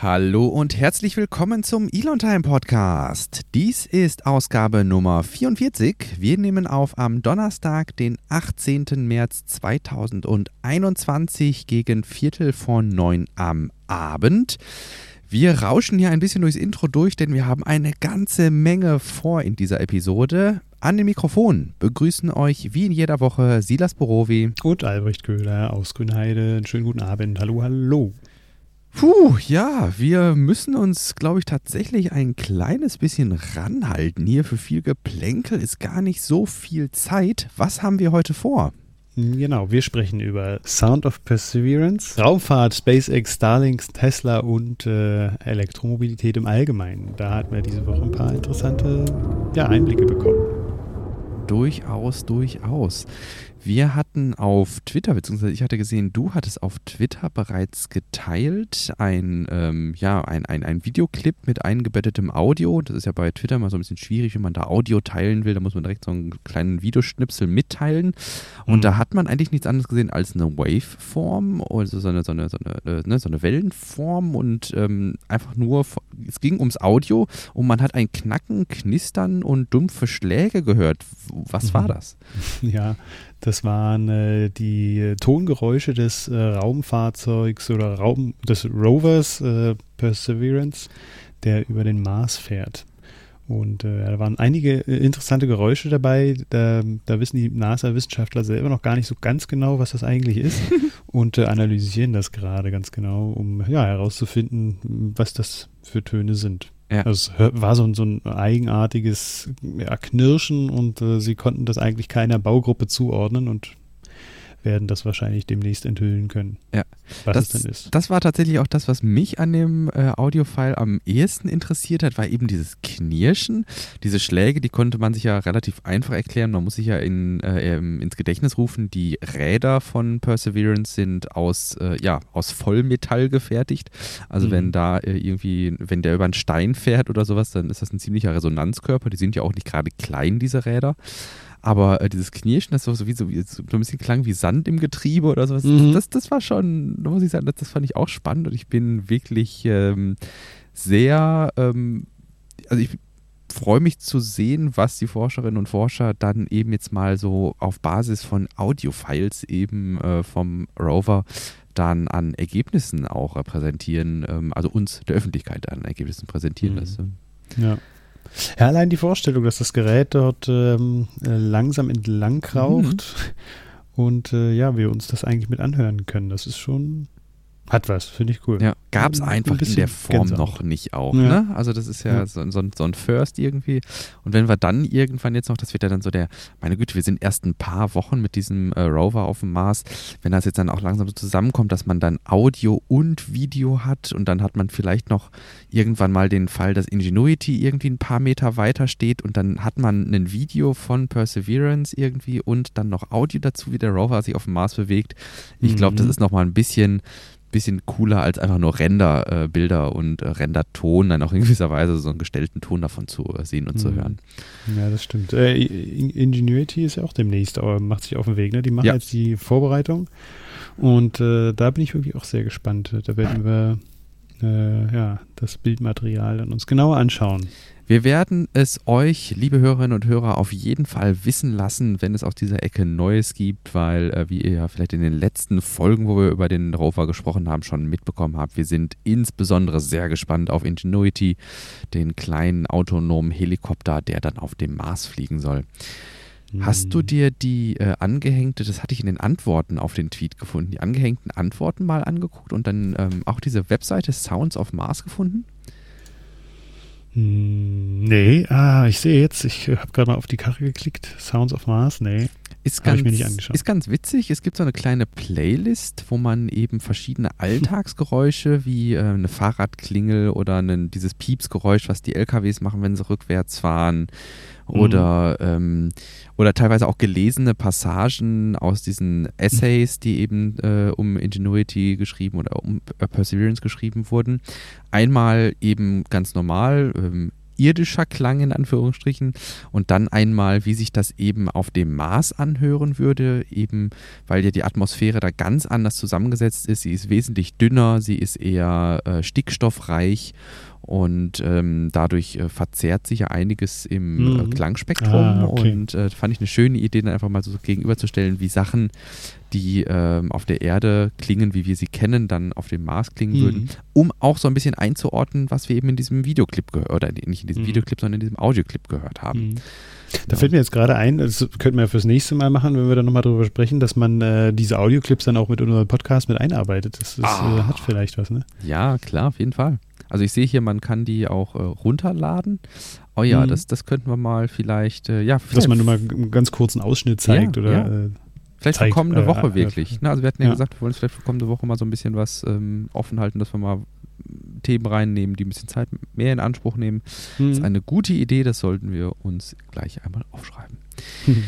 Hallo und herzlich willkommen zum Elon Time Podcast. Dies ist Ausgabe Nummer 44. Wir nehmen auf am Donnerstag, den 18. März 2021 gegen Viertel vor neun am Abend. Wir rauschen hier ein bisschen durchs Intro durch, denn wir haben eine ganze Menge vor in dieser Episode. An den Mikrofon begrüßen euch wie in jeder Woche Silas Borowi und Albrecht Köhler aus Grünheide. Einen schönen guten Abend. Hallo, hallo. Puh, ja, wir müssen uns, glaube ich, tatsächlich ein kleines bisschen ranhalten. Hier für viel Geplänkel ist gar nicht so viel Zeit. Was haben wir heute vor? Genau, wir sprechen über Sound of Perseverance, Raumfahrt, SpaceX, Starlink, Tesla und äh, Elektromobilität im Allgemeinen. Da hatten wir diese Woche ein paar interessante ja, Einblicke bekommen. Durchaus, durchaus. Wir hatten auf Twitter, beziehungsweise ich hatte gesehen, du hattest auf Twitter bereits geteilt ein, ähm, ja, ein, ein, ein Videoclip mit eingebettetem Audio. Das ist ja bei Twitter mal so ein bisschen schwierig, wenn man da Audio teilen will. Da muss man direkt so einen kleinen Videoschnipsel mitteilen. Und mhm. da hat man eigentlich nichts anderes gesehen als eine Waveform, also so eine, so eine, so eine, äh, ne, so eine Wellenform und ähm, einfach nur, es ging ums Audio und man hat ein Knacken, Knistern und dumpfe Schläge gehört. Was war mhm. das? Ja, das waren äh, die Tongeräusche des äh, Raumfahrzeugs oder Raum des Rovers äh, Perseverance, der über den Mars fährt. Und äh, da waren einige äh, interessante Geräusche dabei. Da, da wissen die NASA-Wissenschaftler selber noch gar nicht so ganz genau, was das eigentlich ist und äh, analysieren das gerade ganz genau, um ja, herauszufinden, was das für Töne sind. Ja. Also es war so, so ein eigenartiges ja, Knirschen und äh, sie konnten das eigentlich keiner Baugruppe zuordnen und werden das wahrscheinlich demnächst enthüllen können. Ja. Was das, es denn ist. Das war tatsächlich auch das, was mich an dem äh, Audiofile am ehesten interessiert hat, war eben dieses Knirschen. Diese Schläge, die konnte man sich ja relativ einfach erklären. Man muss sich ja in, äh, ins Gedächtnis rufen, die Räder von Perseverance sind aus, äh, ja, aus Vollmetall gefertigt. Also mhm. wenn da äh, irgendwie, wenn der über einen Stein fährt oder sowas, dann ist das ein ziemlicher Resonanzkörper. Die sind ja auch nicht gerade klein, diese Räder. Aber äh, dieses Knirschen, das so, so, wie, so, so ein bisschen klang wie Sand im Getriebe oder sowas. Mhm. Das, das war schon, da muss ich sagen, das, das fand ich auch spannend und ich bin wirklich ähm, sehr, ähm, also ich freue mich zu sehen, was die Forscherinnen und Forscher dann eben jetzt mal so auf Basis von Audiofiles eben äh, vom Rover dann an Ergebnissen auch äh, präsentieren, ähm, also uns der Öffentlichkeit an Ergebnissen präsentieren mhm. lässt. Ja. Ja, allein die Vorstellung, dass das Gerät dort ähm, äh, langsam entlang kraucht mhm. und äh, ja, wir uns das eigentlich mit anhören können, das ist schon hat was, finde ich cool. Ja, gab es einfach ein in der Form Gänsehaut. noch nicht auch. Ja. Ne? Also das ist ja, ja. So, so, so, ein First irgendwie. Und wenn wir dann irgendwann jetzt noch, das wird ja dann so der, meine Güte, wir sind erst ein paar Wochen mit diesem äh, Rover auf dem Mars, wenn das jetzt dann auch langsam so zusammenkommt, dass man dann Audio und Video hat und dann hat man vielleicht noch irgendwann mal den Fall, dass Ingenuity irgendwie ein paar Meter weiter steht und dann hat man ein Video von Perseverance irgendwie und dann noch Audio dazu, wie der Rover sich auf dem Mars bewegt. Ich glaube, das mhm. ist nochmal ein bisschen bisschen cooler als einfach nur Renderbilder äh, und äh, Renderton, dann auch in gewisser Weise so einen gestellten Ton davon zu äh, sehen und mhm. zu hören. Ja, das stimmt. Äh, Ingenuity ist ja auch demnächst, aber macht sich auf den Weg. Ne? Die machen ja. jetzt die Vorbereitung und äh, da bin ich wirklich auch sehr gespannt. Da werden wir äh, ja, das Bildmaterial dann uns genauer anschauen. Wir werden es euch, liebe Hörerinnen und Hörer, auf jeden Fall wissen lassen, wenn es aus dieser Ecke Neues gibt, weil, äh, wie ihr ja vielleicht in den letzten Folgen, wo wir über den Rover gesprochen haben, schon mitbekommen habt, wir sind insbesondere sehr gespannt auf Ingenuity, den kleinen autonomen Helikopter, der dann auf dem Mars fliegen soll. Hast du hm. dir die äh, angehängte, das hatte ich in den Antworten auf den Tweet gefunden, die angehängten Antworten mal angeguckt und dann ähm, auch diese Webseite Sounds of Mars gefunden? Hm, nee, ah, ich sehe jetzt, ich habe gerade mal auf die Karte geklickt. Sounds of Mars, nee. Ist ganz, ich mir nicht angeschaut. ist ganz witzig. Es gibt so eine kleine Playlist, wo man eben verschiedene Alltagsgeräusche wie äh, eine Fahrradklingel oder einen, dieses Piepsgeräusch, was die LKWs machen, wenn sie rückwärts fahren, oder, mhm. ähm, oder teilweise auch gelesene Passagen aus diesen Essays, die eben äh, um Ingenuity geschrieben oder um Perseverance geschrieben wurden. Einmal eben ganz normal, ähm, irdischer Klang in Anführungsstrichen und dann einmal, wie sich das eben auf dem Mars anhören würde, eben weil ja die Atmosphäre da ganz anders zusammengesetzt ist. Sie ist wesentlich dünner, sie ist eher äh, stickstoffreich und ähm, dadurch äh, verzerrt sich ja einiges im äh, mhm. Klangspektrum. Ah, okay. Und äh, fand ich eine schöne Idee, dann einfach mal so gegenüberzustellen, wie Sachen, die ähm, auf der Erde klingen, wie wir sie kennen, dann auf dem Mars klingen mhm. würden, um auch so ein bisschen einzuordnen, was wir eben in diesem Videoclip gehört, oder nicht in diesem mhm. Videoclip, sondern in diesem Audioclip gehört haben. Mhm. Da fällt mir jetzt gerade ein, das könnten wir ja fürs nächste Mal machen, wenn wir dann nochmal drüber sprechen, dass man äh, diese Audioclips dann auch mit unserem Podcast mit einarbeitet. Das, das ah. äh, hat vielleicht was, ne? Ja, klar, auf jeden Fall. Also ich sehe hier, man kann die auch äh, runterladen. Oh ja, mhm. das, das könnten wir mal vielleicht, äh, ja. Vielleicht. Dass man nur mal einen ganz kurzen Ausschnitt zeigt ja, oder. Ja. Äh, vielleicht zeigt, für kommende äh, Woche wirklich. Ne? Also wir hatten ja, ja, gesagt, wir wollen uns vielleicht für kommende Woche mal so ein bisschen was ähm, offen halten, dass wir mal Themen reinnehmen, die ein bisschen Zeit mehr in Anspruch nehmen. Mhm. Das ist eine gute Idee, das sollten wir uns gleich einmal aufschreiben.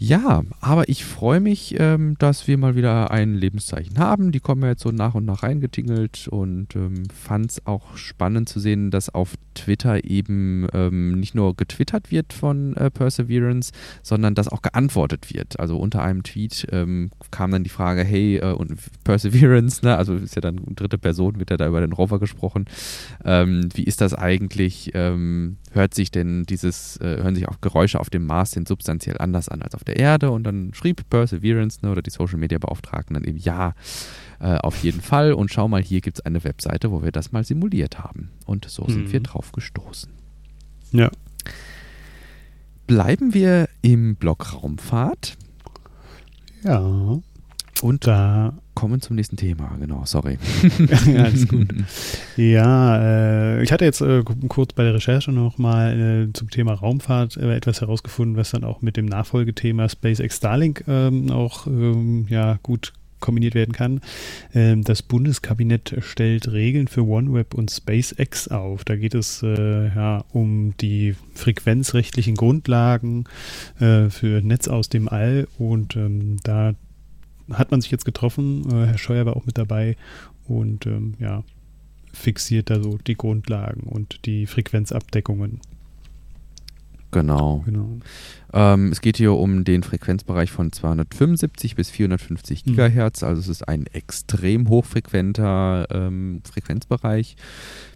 Ja, aber ich freue mich, ähm, dass wir mal wieder ein Lebenszeichen haben. Die kommen ja jetzt so nach und nach reingetingelt und ähm, fand es auch spannend zu sehen, dass auf Twitter eben ähm, nicht nur getwittert wird von äh, Perseverance, sondern dass auch geantwortet wird. Also unter einem Tweet ähm, kam dann die Frage, hey, äh, und Perseverance, ne, also ist ja dann dritte Person, wird ja da über den Rover gesprochen. Ähm, wie ist das eigentlich? Ähm, hört sich denn dieses, äh, hören sich auch Geräusche auf dem Mars denn substanziell anders an als auf der Erde? Und dann schrieb Perseverance ne, oder die Social Media Beauftragten dann eben ja, äh, auf jeden Fall. Und schau mal, hier gibt es eine Webseite, wo wir das mal simuliert haben. Und so mhm. sind wir drauf gestoßen. Ja. Bleiben wir im Block Raumfahrt. Ja. Und da kommen zum nächsten Thema, genau, sorry. ja, alles gut. Ja, äh, ich hatte jetzt äh, kurz bei der Recherche nochmal äh, zum Thema Raumfahrt äh, etwas herausgefunden, was dann auch mit dem Nachfolgethema SpaceX Starlink ähm, auch ähm, ja, gut kombiniert werden kann. Ähm, das Bundeskabinett stellt Regeln für OneWeb und SpaceX auf. Da geht es äh, ja, um die frequenzrechtlichen Grundlagen äh, für Netz aus dem All und ähm, da hat man sich jetzt getroffen. Äh, Herr Scheuer war auch mit dabei und ähm, ja, fixiert da so die Grundlagen und die Frequenzabdeckungen. Genau. genau. Ähm, es geht hier um den Frequenzbereich von 275 bis 450 mhm. Gigahertz, also es ist ein extrem hochfrequenter ähm, Frequenzbereich.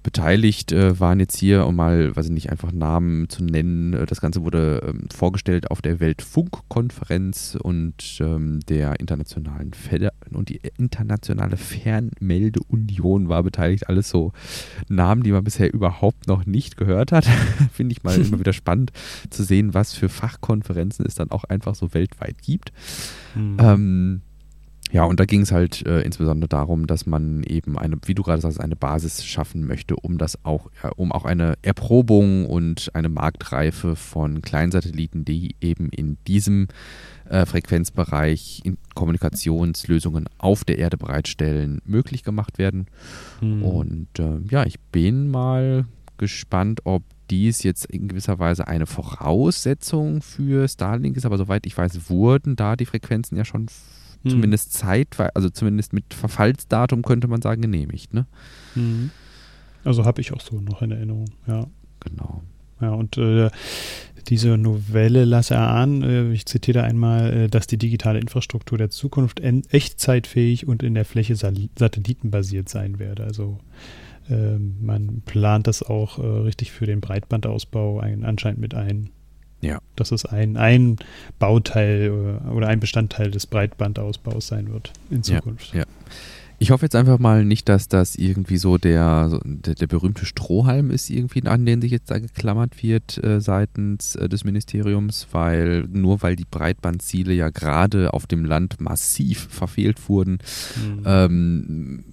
Beteiligt äh, waren jetzt hier, um mal, weiß ich nicht, einfach Namen zu nennen, äh, das Ganze wurde ähm, vorgestellt auf der Weltfunkkonferenz und ähm, der internationalen Feder und die internationale Fernmeldeunion war beteiligt. Alles so Namen, die man bisher überhaupt noch nicht gehört hat. Finde ich mal immer wieder spannend zu sehen, was für Fachkonferenzen es dann auch einfach so weltweit gibt. Mhm. Ähm, ja, und da ging es halt äh, insbesondere darum, dass man eben eine, wie du gerade sagst, eine Basis schaffen möchte, um das auch, ja, um auch eine Erprobung und eine Marktreife von Kleinsatelliten, die eben in diesem äh, Frequenzbereich in Kommunikationslösungen auf der Erde bereitstellen, möglich gemacht werden. Mhm. Und äh, ja, ich bin mal gespannt, ob dies jetzt in gewisser Weise eine Voraussetzung für Starlink ist, aber soweit ich weiß, wurden da die Frequenzen ja schon hm. zumindest zeitweise, also zumindest mit Verfallsdatum könnte man sagen, genehmigt. Ne? Hm. Also habe ich auch so noch in Erinnerung, ja. Genau. Ja, und äh, diese Novelle lasse erahnen, äh, ich zitiere einmal, äh, dass die digitale Infrastruktur der Zukunft echtzeitfähig und in der Fläche satellitenbasiert sein werde. Also man plant das auch äh, richtig für den Breitbandausbau ein, anscheinend mit ein. Ja. Dass es ein, ein Bauteil oder, oder ein Bestandteil des Breitbandausbaus sein wird in Zukunft. Ja, ja. Ich hoffe jetzt einfach mal nicht, dass das irgendwie so der, der, der, berühmte Strohhalm ist, irgendwie, an den sich jetzt da geklammert wird äh, seitens äh, des Ministeriums, weil nur weil die Breitbandziele ja gerade auf dem Land massiv verfehlt wurden, mhm. ähm,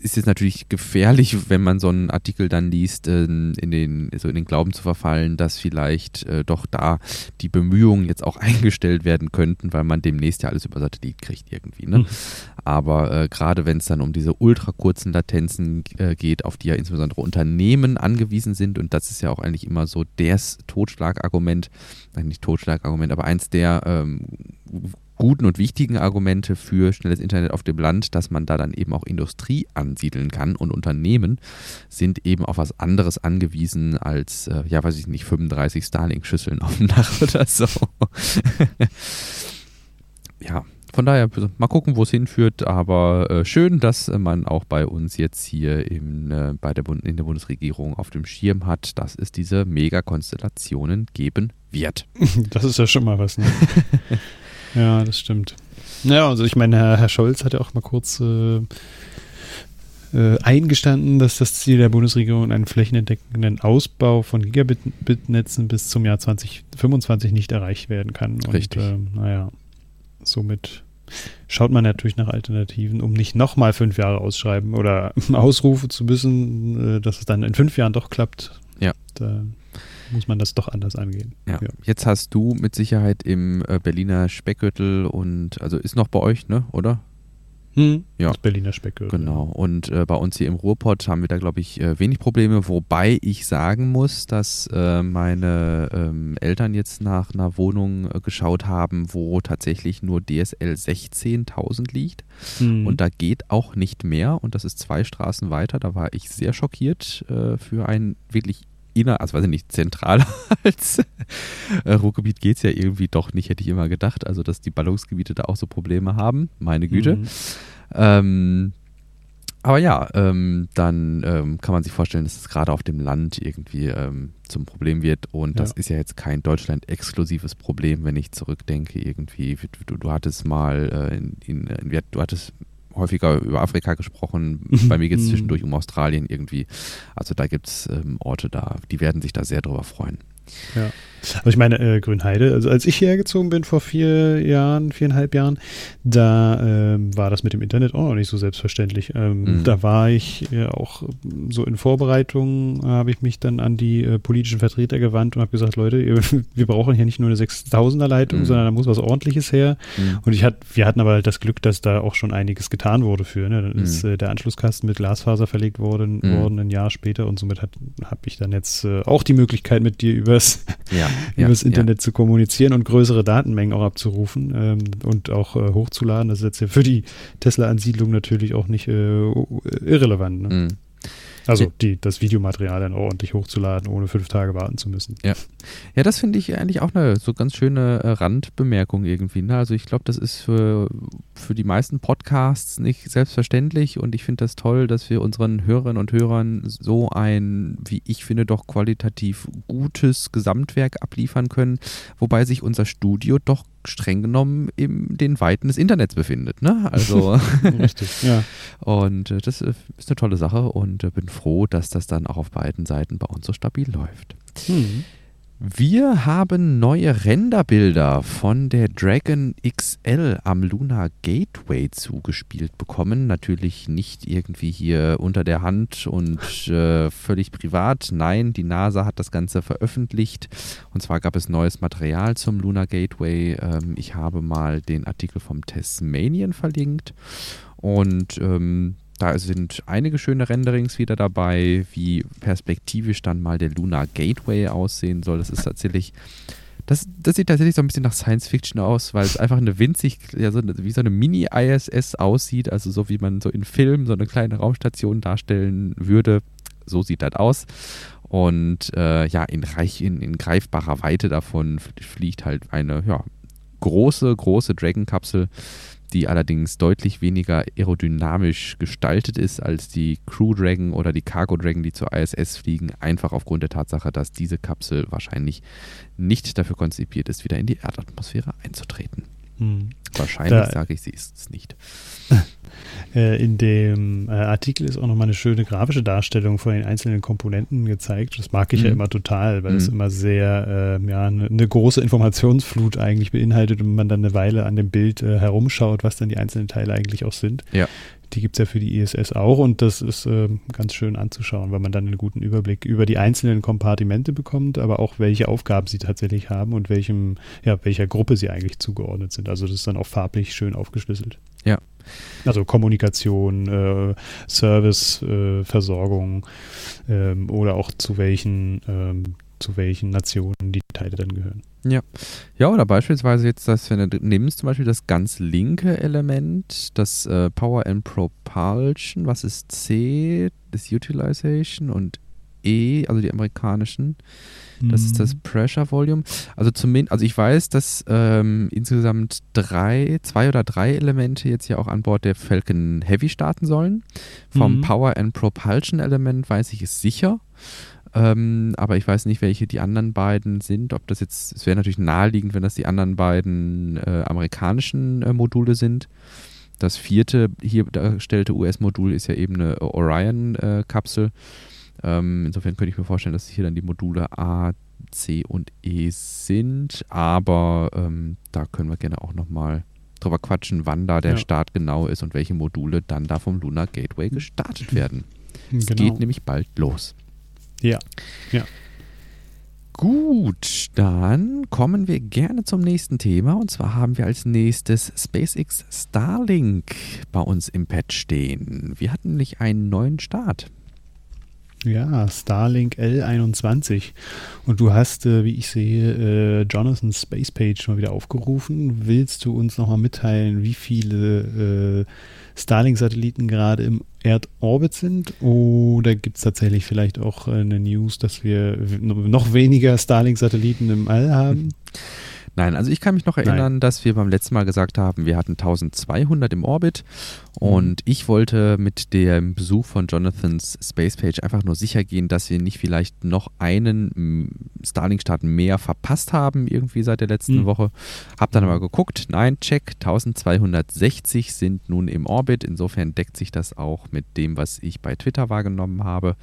ist jetzt natürlich gefährlich, wenn man so einen Artikel dann liest, in den, so in den Glauben zu verfallen, dass vielleicht äh, doch da die Bemühungen jetzt auch eingestellt werden könnten, weil man demnächst ja alles über Satellit kriegt irgendwie. Ne? Mhm. Aber äh, gerade wenn es dann um diese ultra kurzen Latenzen äh, geht, auf die ja insbesondere Unternehmen angewiesen sind, und das ist ja auch eigentlich immer so das Totschlagargument, nein, nicht Totschlagargument, aber eins der ähm, guten und wichtigen Argumente für schnelles Internet auf dem Land, dass man da dann eben auch Industrie ansiedeln kann und Unternehmen sind eben auf was anderes angewiesen als, äh, ja, weiß ich nicht, 35 Starlink-Schüsseln auf dem Dach oder so. ja, von daher mal gucken, wo es hinführt, aber äh, schön, dass man auch bei uns jetzt hier im, äh, bei der in der Bundesregierung auf dem Schirm hat, dass es diese Megakonstellationen geben wird. Das ist ja schon mal was, ne? ja, das stimmt. Ja, also ich meine, Herr, Herr Scholz hat ja auch mal kurz äh, äh, eingestanden, dass das Ziel der Bundesregierung einen flächendeckenden Ausbau von Gigabit-Netzen bis zum Jahr 2025 nicht erreicht werden kann. Richtig. Und, äh, naja, somit schaut man natürlich nach Alternativen, um nicht nochmal fünf Jahre ausschreiben oder ausrufen zu müssen, äh, dass es dann in fünf Jahren doch klappt. Ja. Da muss man das doch anders angehen. Ja. ja. Jetzt hast du mit Sicherheit im äh, Berliner Speckgürtel und, also ist noch bei euch, ne, oder? Hm, ja. Das Berliner Speckgürtel. Genau. Und äh, bei uns hier im Ruhrpott haben wir da, glaube ich, äh, wenig Probleme, wobei ich sagen muss, dass äh, meine ähm, Eltern jetzt nach einer Wohnung äh, geschaut haben, wo tatsächlich nur DSL 16.000 liegt. Hm. Und da geht auch nicht mehr. Und das ist zwei Straßen weiter. Da war ich sehr schockiert für ein wirklich inner, also weiß ich nicht, zentraler als äh, Ruhrgebiet geht es ja irgendwie doch nicht, hätte ich immer gedacht. Also, dass die Ballungsgebiete da auch so Probleme haben, meine Güte. Mhm. Ähm, aber ja, ähm, dann ähm, kann man sich vorstellen, dass es gerade auf dem Land irgendwie ähm, zum Problem wird. Und das ja. ist ja jetzt kein Deutschland-exklusives Problem, wenn ich zurückdenke. Irgendwie, du, du hattest mal äh, in, in, in, du hattest häufiger über Afrika gesprochen. Mhm. Bei mir geht es mhm. zwischendurch um Australien irgendwie. Also da gibt es ähm, Orte da, die werden sich da sehr drüber freuen. Ja. Aber ich meine, äh, Grünheide, also als ich hierher gezogen bin vor vier Jahren, viereinhalb Jahren, da ähm, war das mit dem Internet auch noch nicht so selbstverständlich. Ähm, mhm. Da war ich äh, auch so in Vorbereitung, habe ich mich dann an die äh, politischen Vertreter gewandt und habe gesagt, Leute, wir brauchen hier nicht nur eine 6000er Leitung, mhm. sondern da muss was ordentliches her. Mhm. Und ich hat, wir hatten aber halt das Glück, dass da auch schon einiges getan wurde für. Ne? Dann mhm. ist äh, der Anschlusskasten mit Glasfaser verlegt worden, mhm. worden ein Jahr später und somit habe ich dann jetzt äh, auch die Möglichkeit mit dir übers ja ja, übers Internet zu kommunizieren und größere Datenmengen auch abzurufen ähm, und auch äh, hochzuladen. Das ist jetzt ja für die Tesla-Ansiedlung natürlich auch nicht äh, irrelevant. Ne? Mhm. Also die, das Videomaterial dann ordentlich hochzuladen, ohne fünf Tage warten zu müssen. Ja, ja das finde ich eigentlich auch eine so ganz schöne äh, Randbemerkung irgendwie. Ne? Also ich glaube, das ist für, für die meisten Podcasts nicht selbstverständlich und ich finde das toll, dass wir unseren Hörerinnen und Hörern so ein, wie ich finde, doch qualitativ gutes Gesamtwerk abliefern können, wobei sich unser Studio doch streng genommen in den Weiten des Internets befindet. Ne? Also Richtig, ja. Und äh, das äh, ist eine tolle Sache und äh, bin froh, dass das dann auch auf beiden Seiten bei uns so stabil läuft. Mhm. Wir haben neue Renderbilder von der Dragon XL am Lunar Gateway zugespielt bekommen. Natürlich nicht irgendwie hier unter der Hand und äh, völlig privat. Nein, die NASA hat das Ganze veröffentlicht. Und zwar gab es neues Material zum Lunar Gateway. Ähm, ich habe mal den Artikel vom Tasmanian verlinkt. Und ähm, da sind einige schöne Renderings wieder dabei, wie perspektivisch dann mal der Lunar Gateway aussehen soll. Das ist tatsächlich, das, das sieht tatsächlich so ein bisschen nach Science Fiction aus, weil es einfach eine winzig, ja, so wie so eine Mini-ISS aussieht, also so wie man so in Filmen so eine kleine Raumstation darstellen würde. So sieht das aus. Und äh, ja, in, reich, in, in greifbarer Weite davon fliegt halt eine ja, große, große Dragon-Kapsel die allerdings deutlich weniger aerodynamisch gestaltet ist als die Crew Dragon oder die Cargo Dragon, die zur ISS fliegen, einfach aufgrund der Tatsache, dass diese Kapsel wahrscheinlich nicht dafür konzipiert ist, wieder in die Erdatmosphäre einzutreten. Hm. Wahrscheinlich sage ich, sie ist es nicht. Äh, in dem äh, Artikel ist auch nochmal eine schöne grafische Darstellung von den einzelnen Komponenten gezeigt. Das mag ich mhm. ja immer total, weil es mhm. immer sehr, äh, ja, eine, eine, große Informationsflut eigentlich beinhaltet und man dann eine Weile an dem Bild äh, herumschaut, was dann die einzelnen Teile eigentlich auch sind. Ja. Die gibt es ja für die ISS auch und das ist äh, ganz schön anzuschauen, weil man dann einen guten Überblick über die einzelnen Kompartimente bekommt, aber auch welche Aufgaben sie tatsächlich haben und welchem, ja, welcher Gruppe sie eigentlich zugeordnet sind. Also das ist dann auch farblich schön aufgeschlüsselt. Ja. Also Kommunikation, äh, Service, äh, Versorgung ähm, oder auch zu welchen ähm, zu welchen Nationen die Teile dann gehören. Ja. Ja, oder beispielsweise jetzt, dass wenn du nimmst zum Beispiel das ganz linke Element, das äh, Power and Propulsion, was ist C, das Utilization und E, also die amerikanischen. Das mhm. ist das mhm. Pressure Volume. Also zumindest, also ich weiß, dass ähm, insgesamt drei, zwei oder drei Elemente jetzt ja auch an Bord der Falcon Heavy starten sollen. Vom mhm. Power and Propulsion Element weiß ich es sicher. Ähm, aber ich weiß nicht, welche die anderen beiden sind. Ob das jetzt, es wäre natürlich naheliegend, wenn das die anderen beiden äh, amerikanischen äh, Module sind. Das vierte hier dargestellte US-Modul ist ja eben eine Orion-Kapsel. Äh, ähm, insofern könnte ich mir vorstellen, dass hier dann die Module A, C und E sind. Aber ähm, da können wir gerne auch nochmal drüber quatschen, wann da der ja. Start genau ist und welche Module dann da vom Lunar Gateway gestartet werden. Es genau. geht nämlich bald los. Ja, ja. Gut, dann kommen wir gerne zum nächsten Thema. Und zwar haben wir als nächstes SpaceX Starlink bei uns im Pad stehen. Wir hatten nämlich einen neuen Start. Ja, Starlink L21. Und du hast, äh, wie ich sehe, äh, Jonathan's Space Page mal wieder aufgerufen. Willst du uns nochmal mitteilen, wie viele äh, Starlink-Satelliten gerade im Erdorbit sind? Oder gibt es tatsächlich vielleicht auch eine News, dass wir noch weniger Starlink-Satelliten im All haben? Nein, also ich kann mich noch erinnern, Nein. dass wir beim letzten Mal gesagt haben, wir hatten 1200 im Orbit mhm. und ich wollte mit dem Besuch von Jonathans Space Page einfach nur sicher gehen, dass wir nicht vielleicht noch einen Starlink-Start mehr verpasst haben, irgendwie seit der letzten mhm. Woche. Hab dann aber geguckt, nein, check, 1260 sind nun im Orbit. Insofern deckt sich das auch mit dem, was ich bei Twitter wahrgenommen habe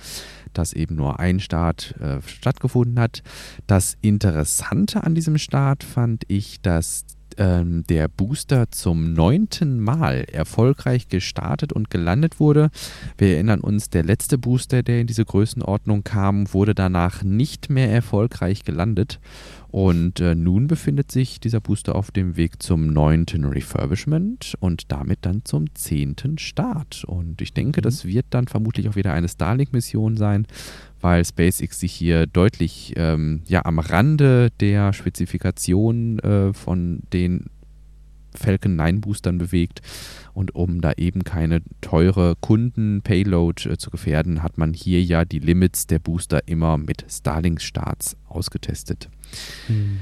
dass eben nur ein Start äh, stattgefunden hat. Das Interessante an diesem Start fand ich, dass ähm, der Booster zum neunten Mal erfolgreich gestartet und gelandet wurde. Wir erinnern uns, der letzte Booster, der in diese Größenordnung kam, wurde danach nicht mehr erfolgreich gelandet. Und äh, nun befindet sich dieser Booster auf dem Weg zum neunten Refurbishment und damit dann zum zehnten Start. Und ich denke, mhm. das wird dann vermutlich auch wieder eine Starlink-Mission sein, weil SpaceX sich hier deutlich ähm, ja, am Rande der Spezifikation äh, von den Falcon 9 Boostern bewegt. Und um da eben keine teure Kunden-Payload äh, zu gefährden, hat man hier ja die Limits der Booster immer mit Starlink-Starts ausgetestet. Mhm.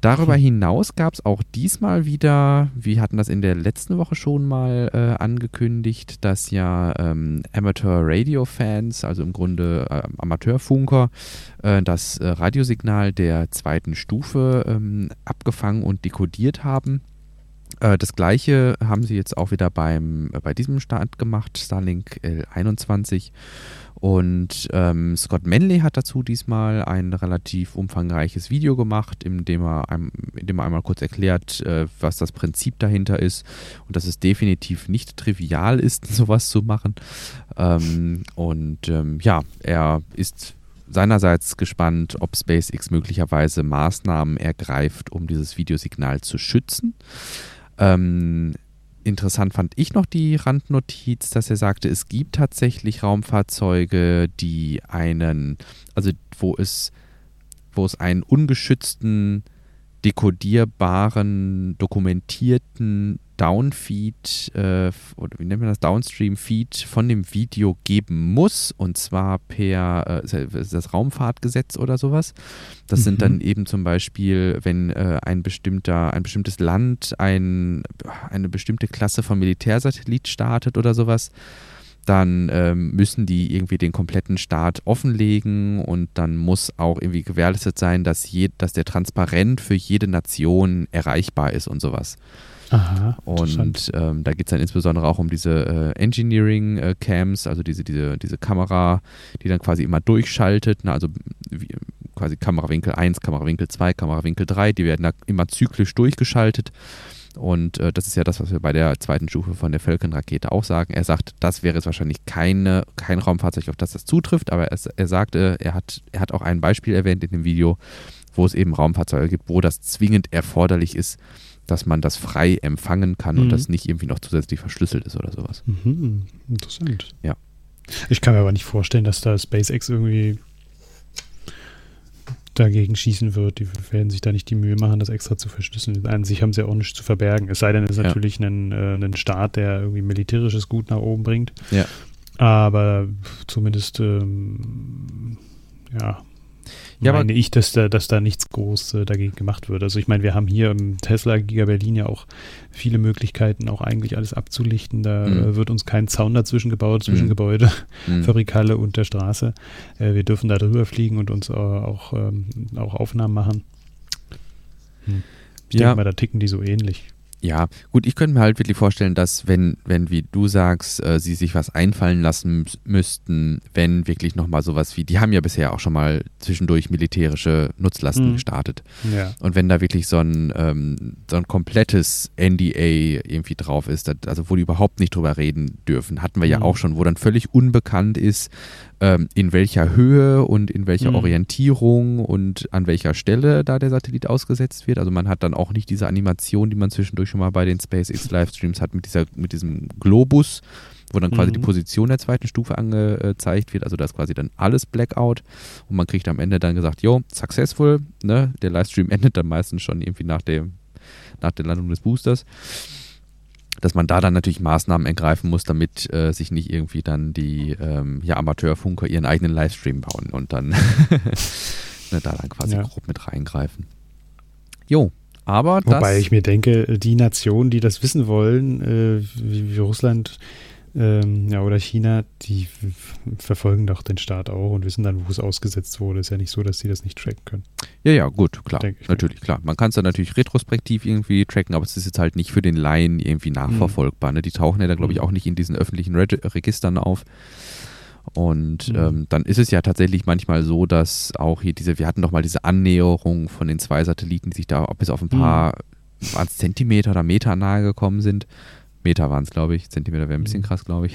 Darüber hinaus gab es auch diesmal wieder, wir hatten das in der letzten Woche schon mal äh, angekündigt, dass ja ähm, Amateur-Radio-Fans, also im Grunde äh, Amateurfunker, äh, das äh, Radiosignal der zweiten Stufe ähm, abgefangen und dekodiert haben. Äh, das gleiche haben sie jetzt auch wieder beim, äh, bei diesem Start gemacht, Starlink L21. Und ähm, Scott Manley hat dazu diesmal ein relativ umfangreiches Video gemacht, in dem er, einem, in dem er einmal kurz erklärt, äh, was das Prinzip dahinter ist und dass es definitiv nicht trivial ist, sowas zu machen. Ähm, und ähm, ja, er ist seinerseits gespannt, ob SpaceX möglicherweise Maßnahmen ergreift, um dieses Videosignal zu schützen. Ähm, Interessant fand ich noch die Randnotiz, dass er sagte, es gibt tatsächlich Raumfahrzeuge, die einen, also wo es, wo es einen ungeschützten, dekodierbaren, dokumentierten Downfeed äh, oder wie nennt man das, Downstream-Feed von dem Video geben muss und zwar per äh, das Raumfahrtgesetz oder sowas. Das mhm. sind dann eben zum Beispiel, wenn äh, ein bestimmter, ein bestimmtes Land ein, eine bestimmte Klasse von Militärsatellit startet oder sowas, dann ähm, müssen die irgendwie den kompletten Start offenlegen und dann muss auch irgendwie gewährleistet sein, dass, je, dass der transparent für jede Nation erreichbar ist und sowas. Aha, und ähm, da geht es dann insbesondere auch um diese äh, Engineering-Cams, äh, also diese, diese, diese Kamera, die dann quasi immer durchschaltet, ne, also wie, quasi Kamerawinkel 1, Kamerawinkel 2, Kamerawinkel 3, die werden da immer zyklisch durchgeschaltet. Und äh, das ist ja das, was wir bei der zweiten Stufe von der Falcon-Rakete auch sagen. Er sagt, das wäre jetzt wahrscheinlich keine, kein Raumfahrzeug, auf das das zutrifft, aber er, er sagte, er hat, er hat auch ein Beispiel erwähnt in dem Video, wo es eben Raumfahrzeuge gibt, wo das zwingend erforderlich ist, dass man das frei empfangen kann mhm. und das nicht irgendwie noch zusätzlich verschlüsselt ist oder sowas. Mhm. Interessant. Ja. Ich kann mir aber nicht vorstellen, dass da SpaceX irgendwie dagegen schießen wird. Die werden sich da nicht die Mühe machen, das extra zu verschlüsseln. An sich haben sie auch nichts zu verbergen. Es sei denn, es ist ja. natürlich ein, äh, ein Staat, der irgendwie militärisches Gut nach oben bringt. Ja. Aber zumindest, ähm, ja, ja, meine ich, dass da, dass da nichts groß äh, dagegen gemacht wird. Also ich meine, wir haben hier im Tesla Giga Berlin ja auch viele Möglichkeiten, auch eigentlich alles abzulichten. Da mhm. äh, wird uns kein Zaun dazwischen gebaut, zwischen mhm. Gebäude, mhm. Fabrikale und der Straße. Äh, wir dürfen da drüber fliegen und uns äh, auch, ähm, auch Aufnahmen machen. Hm. Ich ja. denke mal, da ticken die so ähnlich. Ja, gut, ich könnte mir halt wirklich vorstellen, dass wenn, wenn wie du sagst, äh, sie sich was einfallen lassen müssten, wenn wirklich nochmal sowas wie, die haben ja bisher auch schon mal zwischendurch militärische Nutzlasten mhm. gestartet. Ja. Und wenn da wirklich so ein, ähm, so ein komplettes NDA irgendwie drauf ist, also wo die überhaupt nicht drüber reden dürfen, hatten wir mhm. ja auch schon, wo dann völlig unbekannt ist, ähm, in welcher Höhe und in welcher mhm. Orientierung und an welcher Stelle da der Satellit ausgesetzt wird. Also man hat dann auch nicht diese Animation, die man zwischendurch schon mal bei den SpaceX Livestreams hat mit, dieser, mit diesem Globus, wo dann quasi mhm. die Position der zweiten Stufe angezeigt wird. Also da ist quasi dann alles Blackout und man kriegt am Ende dann gesagt, jo, successful, ne? Der Livestream endet dann meistens schon irgendwie nach, dem, nach der Landung des Boosters dass man da dann natürlich Maßnahmen ergreifen muss, damit äh, sich nicht irgendwie dann die ähm, ja, Amateurfunker ihren eigenen Livestream bauen und dann ne, da dann quasi ja. grob mit reingreifen. Jo, aber Wobei ich mir denke, die Nationen, die das wissen wollen, äh, wie, wie Russland, ähm, ja, oder China, die verfolgen doch den Staat auch und wissen dann, wo es ausgesetzt wurde. Ist ja nicht so, dass sie das nicht tracken können. Ja, ja, gut, klar. Natürlich, klar. Man kann es dann natürlich retrospektiv irgendwie tracken, aber es ist jetzt halt nicht für den Laien irgendwie nachverfolgbar. Ne? Die tauchen ja da, glaube ich, mhm. auch nicht in diesen öffentlichen Reg Registern auf. Und mhm. ähm, dann ist es ja tatsächlich manchmal so, dass auch hier diese, wir hatten doch mal diese Annäherung von den zwei Satelliten, die sich da bis auf ein paar mhm. Zentimeter oder Meter nahe gekommen sind. Meter waren es, glaube ich. Zentimeter wäre ein bisschen mhm. krass, glaube ich.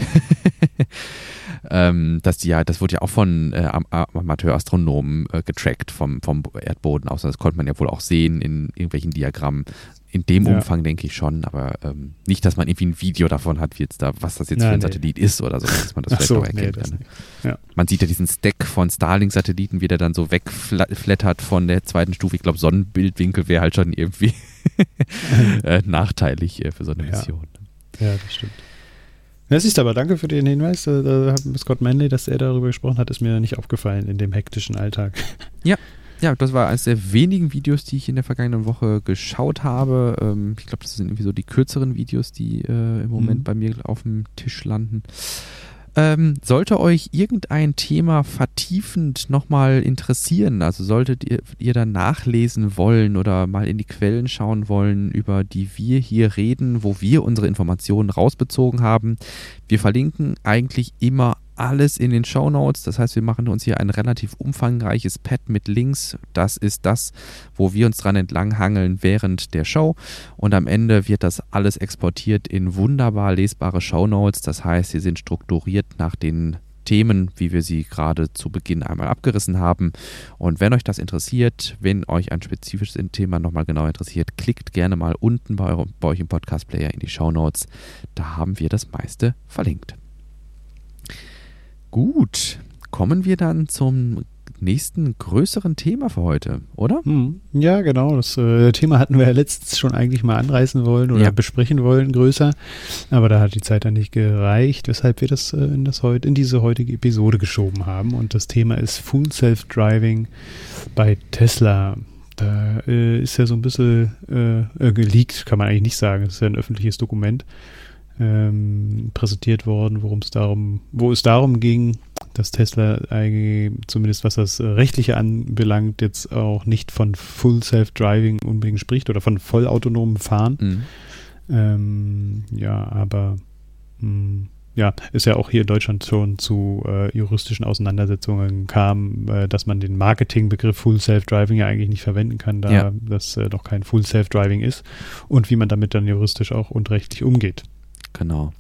ähm, dass die ja, das wurde ja auch von äh, Amateurastronomen äh, getrackt vom, vom Erdboden aus. Das konnte man ja wohl auch sehen in irgendwelchen Diagrammen. In dem ja. Umfang denke ich schon, aber ähm, nicht, dass man irgendwie ein Video davon hat, wie jetzt da, was das jetzt ja, für ein nee. Satellit ist oder so, dass man das vielleicht so, noch erkennen nee, kann. Ja. Man sieht ja diesen Stack von Starlink-Satelliten, wie der dann so wegflattert von der zweiten Stufe. Ich glaube, Sonnenbildwinkel wäre halt schon irgendwie äh, nachteilig äh, für so eine Mission. Ja, das stimmt. Ja, siehst aber, danke für den Hinweis. Da, da Scott Manley, dass er darüber gesprochen hat, ist mir nicht aufgefallen in dem hektischen Alltag. Ja, ja, das war eines der wenigen Videos, die ich in der vergangenen Woche geschaut habe. Ähm, ich glaube, das sind irgendwie so die kürzeren Videos, die äh, im Moment mhm. bei mir auf dem Tisch landen. Ähm, sollte euch irgendein Thema vertiefend nochmal interessieren, also solltet ihr, ihr dann nachlesen wollen oder mal in die Quellen schauen wollen, über die wir hier reden, wo wir unsere Informationen rausbezogen haben, wir verlinken eigentlich immer alles in den Show Notes. Das heißt, wir machen uns hier ein relativ umfangreiches Pad mit Links. Das ist das, wo wir uns dran entlanghangeln während der Show. Und am Ende wird das alles exportiert in wunderbar lesbare Show Notes. Das heißt, sie sind strukturiert nach den Themen, wie wir sie gerade zu Beginn einmal abgerissen haben. Und wenn euch das interessiert, wenn euch ein spezifisches Thema nochmal genau interessiert, klickt gerne mal unten bei, eurem, bei euch im Podcast-Player in die Show Notes. Da haben wir das meiste verlinkt. Gut, kommen wir dann zum nächsten größeren Thema für heute, oder? Hm, ja, genau. Das äh, Thema hatten wir ja letztens schon eigentlich mal anreißen wollen oder ja. besprechen wollen, größer. Aber da hat die Zeit dann nicht gereicht, weshalb wir das, äh, in, das heut, in diese heutige Episode geschoben haben. Und das Thema ist Full Self-Driving bei Tesla. Da äh, ist ja so ein bisschen äh, äh, geleakt, kann man eigentlich nicht sagen. Das ist ja ein öffentliches Dokument ähm, präsentiert worden, worum es darum, wo es darum ging, dass Tesla eigentlich, zumindest was das Rechtliche anbelangt, jetzt auch nicht von Full Self-Driving unbedingt spricht oder von vollautonomem Fahren. Mhm. Ähm, ja, aber mh, hm, ja, ist ja auch hier in Deutschland schon zu äh, juristischen Auseinandersetzungen kam, äh, dass man den Marketingbegriff Full Self-Driving ja eigentlich nicht verwenden kann, da ja. das äh, noch kein Full Self-Driving ist und wie man damit dann juristisch auch und rechtlich umgeht. Genau.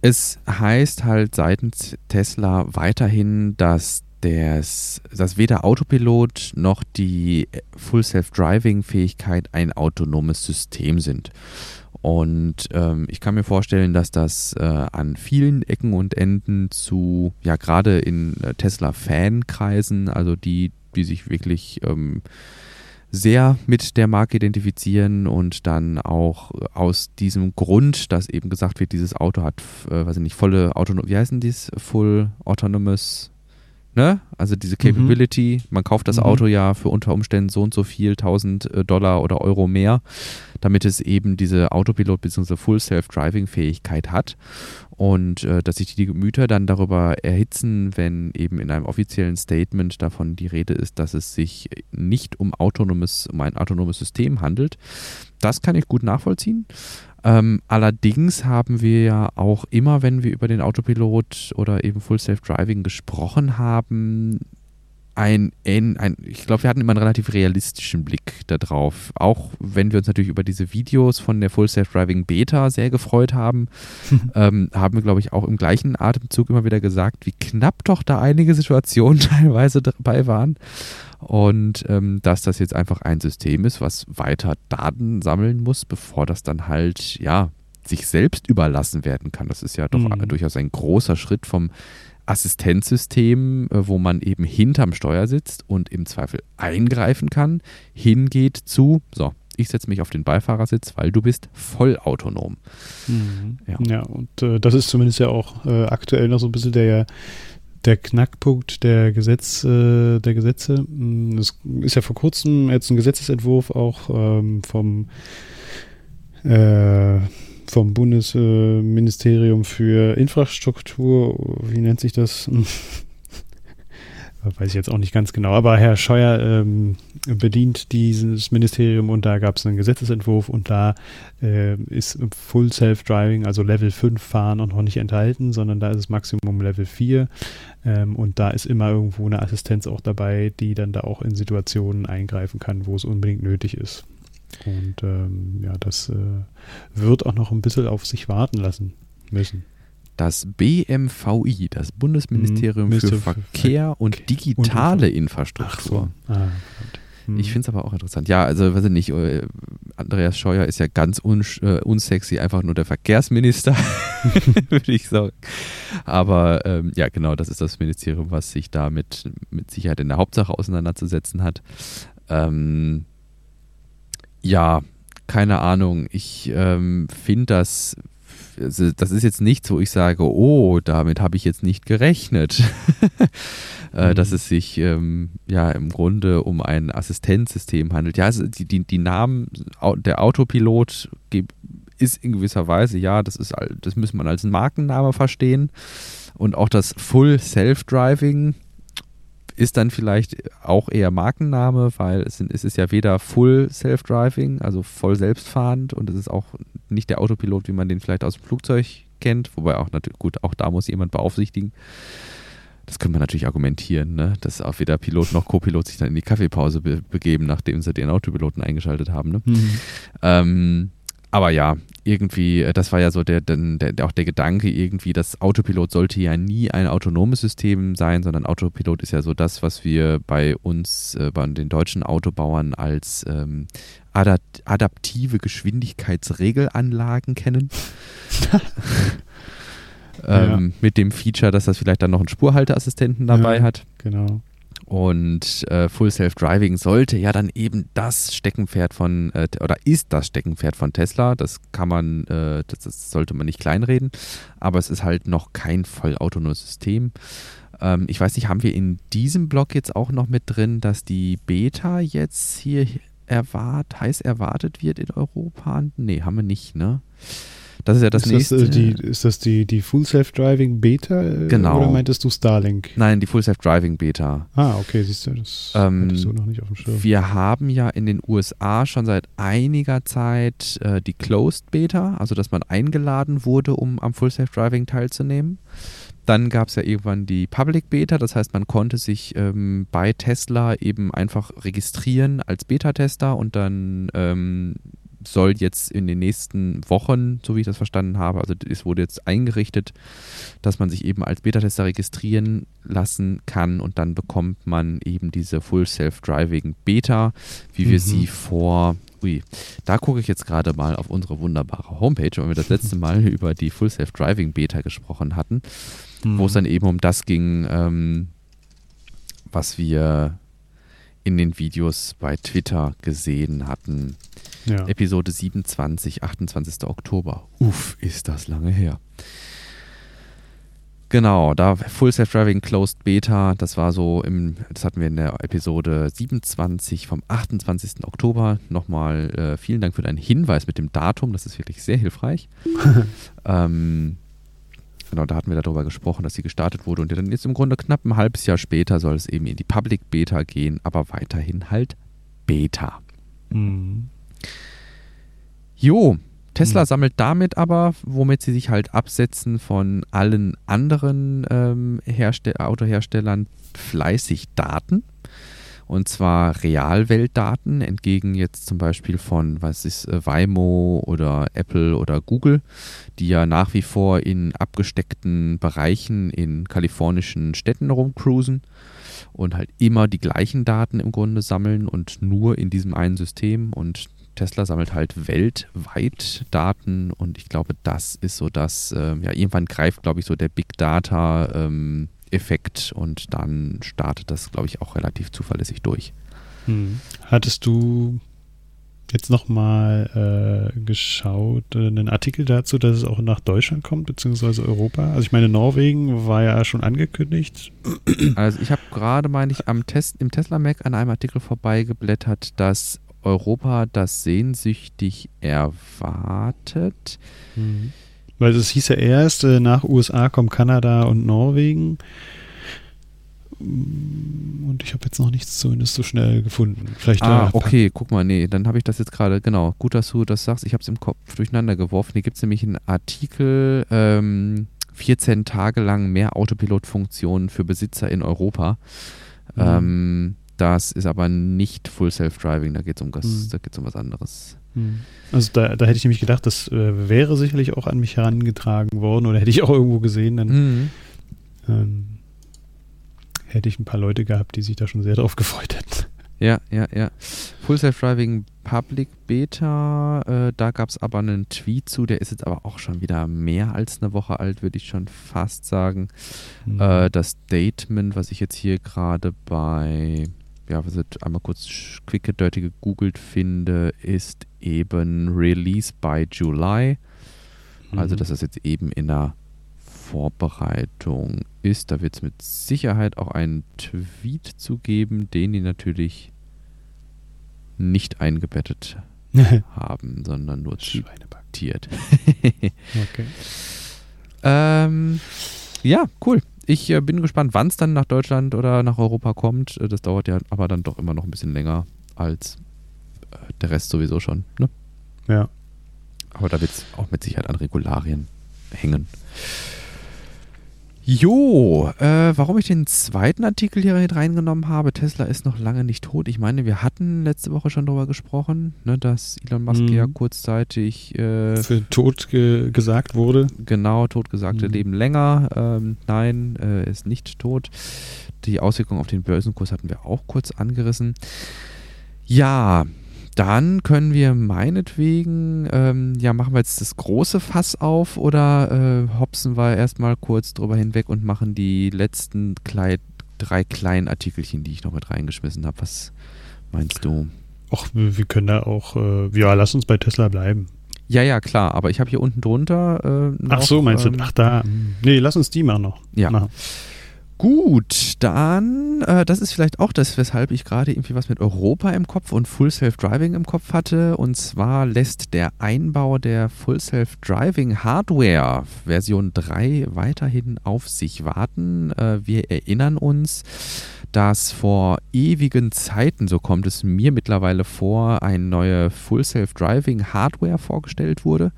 Es heißt halt seitens Tesla weiterhin, dass das, dass weder Autopilot noch die Full Self-Driving-Fähigkeit ein autonomes System sind. Und ähm, ich kann mir vorstellen, dass das äh, an vielen Ecken und Enden zu, ja gerade in äh, Tesla-Fankreisen, also die die sich wirklich ähm, sehr mit der Marke identifizieren und dann auch aus diesem Grund, dass eben gesagt wird, dieses Auto hat, äh, weiß ich nicht, volle Autonom, wie heißen dies? Full Autonomous Ne? Also diese mhm. Capability, mhm. man kauft das mhm. Auto ja für unter Umständen so und so viel, 1000 äh, Dollar oder Euro mehr, damit es eben diese Autopilot- bzw. Full Self-Driving-Fähigkeit hat. Und äh, dass sich die Gemüter dann darüber erhitzen, wenn eben in einem offiziellen Statement davon die Rede ist, dass es sich nicht um autonomes, um ein autonomes System handelt. Das kann ich gut nachvollziehen. Ähm, allerdings haben wir ja auch immer, wenn wir über den Autopilot oder eben Full Self Driving gesprochen haben, ein, ein, ich glaube, wir hatten immer einen relativ realistischen Blick darauf. Auch wenn wir uns natürlich über diese Videos von der Full Self Driving Beta sehr gefreut haben, ähm, haben wir, glaube ich, auch im gleichen Atemzug immer wieder gesagt, wie knapp doch da einige Situationen teilweise dabei waren. Und ähm, dass das jetzt einfach ein System ist, was weiter Daten sammeln muss, bevor das dann halt, ja, sich selbst überlassen werden kann. Das ist ja doch mhm. durchaus ein großer Schritt vom Assistenzsystem, äh, wo man eben hinterm Steuer sitzt und im Zweifel eingreifen kann, hingeht zu, so, ich setze mich auf den Beifahrersitz, weil du bist vollautonom. Mhm. Ja. ja. und äh, das ist zumindest ja auch äh, aktuell noch so ein bisschen der, der Knackpunkt der, Gesetz, äh, der Gesetze. Mm, es ist ja vor kurzem jetzt ein Gesetzesentwurf auch ähm, vom äh, vom Bundesministerium für Infrastruktur, wie nennt sich das? Weiß ich jetzt auch nicht ganz genau, aber Herr Scheuer ähm, bedient dieses Ministerium und da gab es einen Gesetzesentwurf und da äh, ist Full Self-Driving, also Level 5 Fahren noch nicht enthalten, sondern da ist es Maximum Level 4 ähm, und da ist immer irgendwo eine Assistenz auch dabei, die dann da auch in Situationen eingreifen kann, wo es unbedingt nötig ist. Und ähm, ja, das äh, wird auch noch ein bisschen auf sich warten lassen müssen. Das BMVI, das Bundesministerium hm, für Verkehr und digitale und Infrastruktur. So. Ah, hm. ich finde es aber auch interessant. Ja, also weiß ich nicht, äh, Andreas Scheuer ist ja ganz un, äh, unsexy, einfach nur der Verkehrsminister, würde ich sagen. Aber ähm, ja, genau, das ist das Ministerium, was sich da mit, mit Sicherheit in der Hauptsache auseinanderzusetzen hat. Ähm, ja, keine Ahnung. Ich ähm, finde das, also das ist jetzt nichts, wo ich sage, oh, damit habe ich jetzt nicht gerechnet. äh, mhm. Dass es sich ähm, ja im Grunde um ein Assistenzsystem handelt. Ja, also die, die, die Namen, der Autopilot ist in gewisser Weise, ja, das ist, das muss man als Markenname verstehen. Und auch das Full Self-Driving ist dann vielleicht auch eher Markenname, weil es, sind, es ist ja weder Full Self-Driving, also voll selbstfahrend und es ist auch nicht der Autopilot, wie man den vielleicht aus dem Flugzeug kennt, wobei auch natürlich, gut, auch da muss jemand beaufsichtigen. Das könnte man natürlich argumentieren, ne? dass auch weder Pilot noch Co-Pilot sich dann in die Kaffeepause be begeben, nachdem sie den Autopiloten eingeschaltet haben. Ne? Mhm. Ähm, aber ja, irgendwie, äh, das war ja so der, der, der, auch der Gedanke, irgendwie, das Autopilot sollte ja nie ein autonomes System sein, sondern Autopilot ist ja so das, was wir bei uns, äh, bei den deutschen Autobauern als ähm, adapt adaptive Geschwindigkeitsregelanlagen kennen. ähm, ja. Mit dem Feature, dass das vielleicht dann noch einen Spurhalteassistenten dabei ja, hat. Genau. Und äh, Full Self Driving sollte ja dann eben das Steckenpferd von, äh, oder ist das Steckenpferd von Tesla. Das kann man, äh, das, das, sollte man nicht kleinreden, aber es ist halt noch kein vollautonomes System. Ähm, ich weiß nicht, haben wir in diesem Blog jetzt auch noch mit drin, dass die Beta jetzt hier erwart, heiß erwartet wird in Europa? Nee, haben wir nicht, ne? Das ist ja das ist nächste. Das, äh, die, ist das die, die Full Self-Driving Beta? Äh, genau. Oder meintest du Starlink? Nein, die Full Self-Driving Beta. Ah, okay, siehst du, das ähm, so noch nicht auf dem Schirm. Wir haben ja in den USA schon seit einiger Zeit äh, die Closed Beta, also dass man eingeladen wurde, um am Full Self-Driving teilzunehmen. Dann gab es ja irgendwann die Public Beta, das heißt, man konnte sich ähm, bei Tesla eben einfach registrieren als Beta-Tester und dann ähm, soll jetzt in den nächsten Wochen, so wie ich das verstanden habe, also es wurde jetzt eingerichtet, dass man sich eben als Beta-Tester registrieren lassen kann und dann bekommt man eben diese Full Self-Driving Beta, wie wir mhm. sie vor Ui, da gucke ich jetzt gerade mal auf unsere wunderbare Homepage, weil wir das letzte Mal über die Full Self-Driving Beta gesprochen hatten, mhm. wo es dann eben um das ging, ähm, was wir in den Videos bei Twitter gesehen hatten. Ja. Episode 27, 28. Oktober. Uff, ist das lange her. Genau, da Full Self Driving Closed Beta, das war so im, das hatten wir in der Episode 27 vom 28. Oktober. Nochmal äh, vielen Dank für deinen Hinweis mit dem Datum, das ist wirklich sehr hilfreich. ähm, genau, da hatten wir darüber gesprochen, dass sie gestartet wurde und dann jetzt im Grunde knapp ein halbes Jahr später soll es eben in die Public Beta gehen, aber weiterhin halt Beta. Mhm. Jo, Tesla mhm. sammelt damit aber, womit sie sich halt absetzen von allen anderen ähm, Autoherstellern, fleißig Daten. Und zwar Realweltdaten, entgegen jetzt zum Beispiel von, was ist, äh, Waymo oder Apple oder Google, die ja nach wie vor in abgesteckten Bereichen in kalifornischen Städten rumcruisen und halt immer die gleichen Daten im Grunde sammeln und nur in diesem einen System. Und Tesla sammelt halt weltweit Daten und ich glaube, das ist so das, äh, ja, irgendwann greift, glaube ich, so der Big Data ähm, Effekt und dann startet das, glaube ich, auch relativ zuverlässig durch. Hm. Hattest du jetzt nochmal äh, geschaut, äh, einen Artikel dazu, dass es auch nach Deutschland kommt, beziehungsweise Europa? Also ich meine, Norwegen war ja schon angekündigt. Also ich habe gerade, meine ich, am Test, im Tesla Mac an einem Artikel vorbeigeblättert, dass Europa das sehnsüchtig erwartet. Mhm. Weil es hieß ja erst, äh, nach USA kommen Kanada und Norwegen. Und ich habe jetzt noch nichts zumindest so schnell gefunden. Vielleicht ah, okay, guck mal, nee, dann habe ich das jetzt gerade, genau. Gut, dass du das sagst. Ich habe es im Kopf durcheinander geworfen. Hier gibt es nämlich einen Artikel, ähm, 14 Tage lang mehr Autopilot-Funktionen für Besitzer in Europa. Mhm. Ähm, das ist aber nicht Full Self-Driving, da geht es um, mhm. um was anderes. Mhm. Also da, da hätte ich nämlich gedacht, das äh, wäre sicherlich auch an mich herangetragen worden oder hätte ich auch irgendwo gesehen, dann mhm. ähm, hätte ich ein paar Leute gehabt, die sich da schon sehr drauf gefreut hätten. Ja, ja, ja. Full Self-Driving Public Beta, äh, da gab es aber einen Tweet zu, der ist jetzt aber auch schon wieder mehr als eine Woche alt, würde ich schon fast sagen. Mhm. Äh, das Statement, was ich jetzt hier gerade bei ja, was ich einmal kurz quick and dirty gegoogelt finde, ist eben Release by July. Also, mhm. Also, dass das jetzt eben in der Vorbereitung ist. Da wird es mit Sicherheit auch einen Tweet zu geben, den die natürlich nicht eingebettet haben, sondern nur zitiert. okay. ähm, ja, cool ich äh, bin gespannt, wann es dann nach Deutschland oder nach Europa kommt. Äh, das dauert ja aber dann doch immer noch ein bisschen länger als äh, der Rest sowieso schon. Ne? Ja. Aber da wird es auch mit Sicherheit an Regularien hängen. Jo, äh, warum ich den zweiten Artikel hier reingenommen habe, Tesla ist noch lange nicht tot. Ich meine, wir hatten letzte Woche schon darüber gesprochen, ne, dass Elon Musk mhm. ja kurzzeitig äh, für tot ge gesagt wurde. Genau, totgesagte mhm. leben länger. Ähm, nein, äh, ist nicht tot. Die Auswirkungen auf den Börsenkurs hatten wir auch kurz angerissen. Ja, dann können wir meinetwegen, ähm, ja, machen wir jetzt das große Fass auf oder äh, hopsen wir erstmal kurz drüber hinweg und machen die letzten Kleid, drei kleinen Artikelchen, die ich noch mit reingeschmissen habe. Was meinst du? Ach, wir können da auch, äh, ja, lass uns bei Tesla bleiben. Ja, ja, klar, aber ich habe hier unten drunter. Äh, noch, ach so, meinst ähm, du? Ach, da. Nee, lass uns die mal noch. Ja. Machen. Gut, dann, äh, das ist vielleicht auch das, weshalb ich gerade irgendwie was mit Europa im Kopf und Full Self-Driving im Kopf hatte. Und zwar lässt der Einbau der Full Self-Driving Hardware Version 3 weiterhin auf sich warten. Äh, wir erinnern uns, dass vor ewigen Zeiten, so kommt es mir mittlerweile vor, eine neue Full Self-Driving Hardware vorgestellt wurde.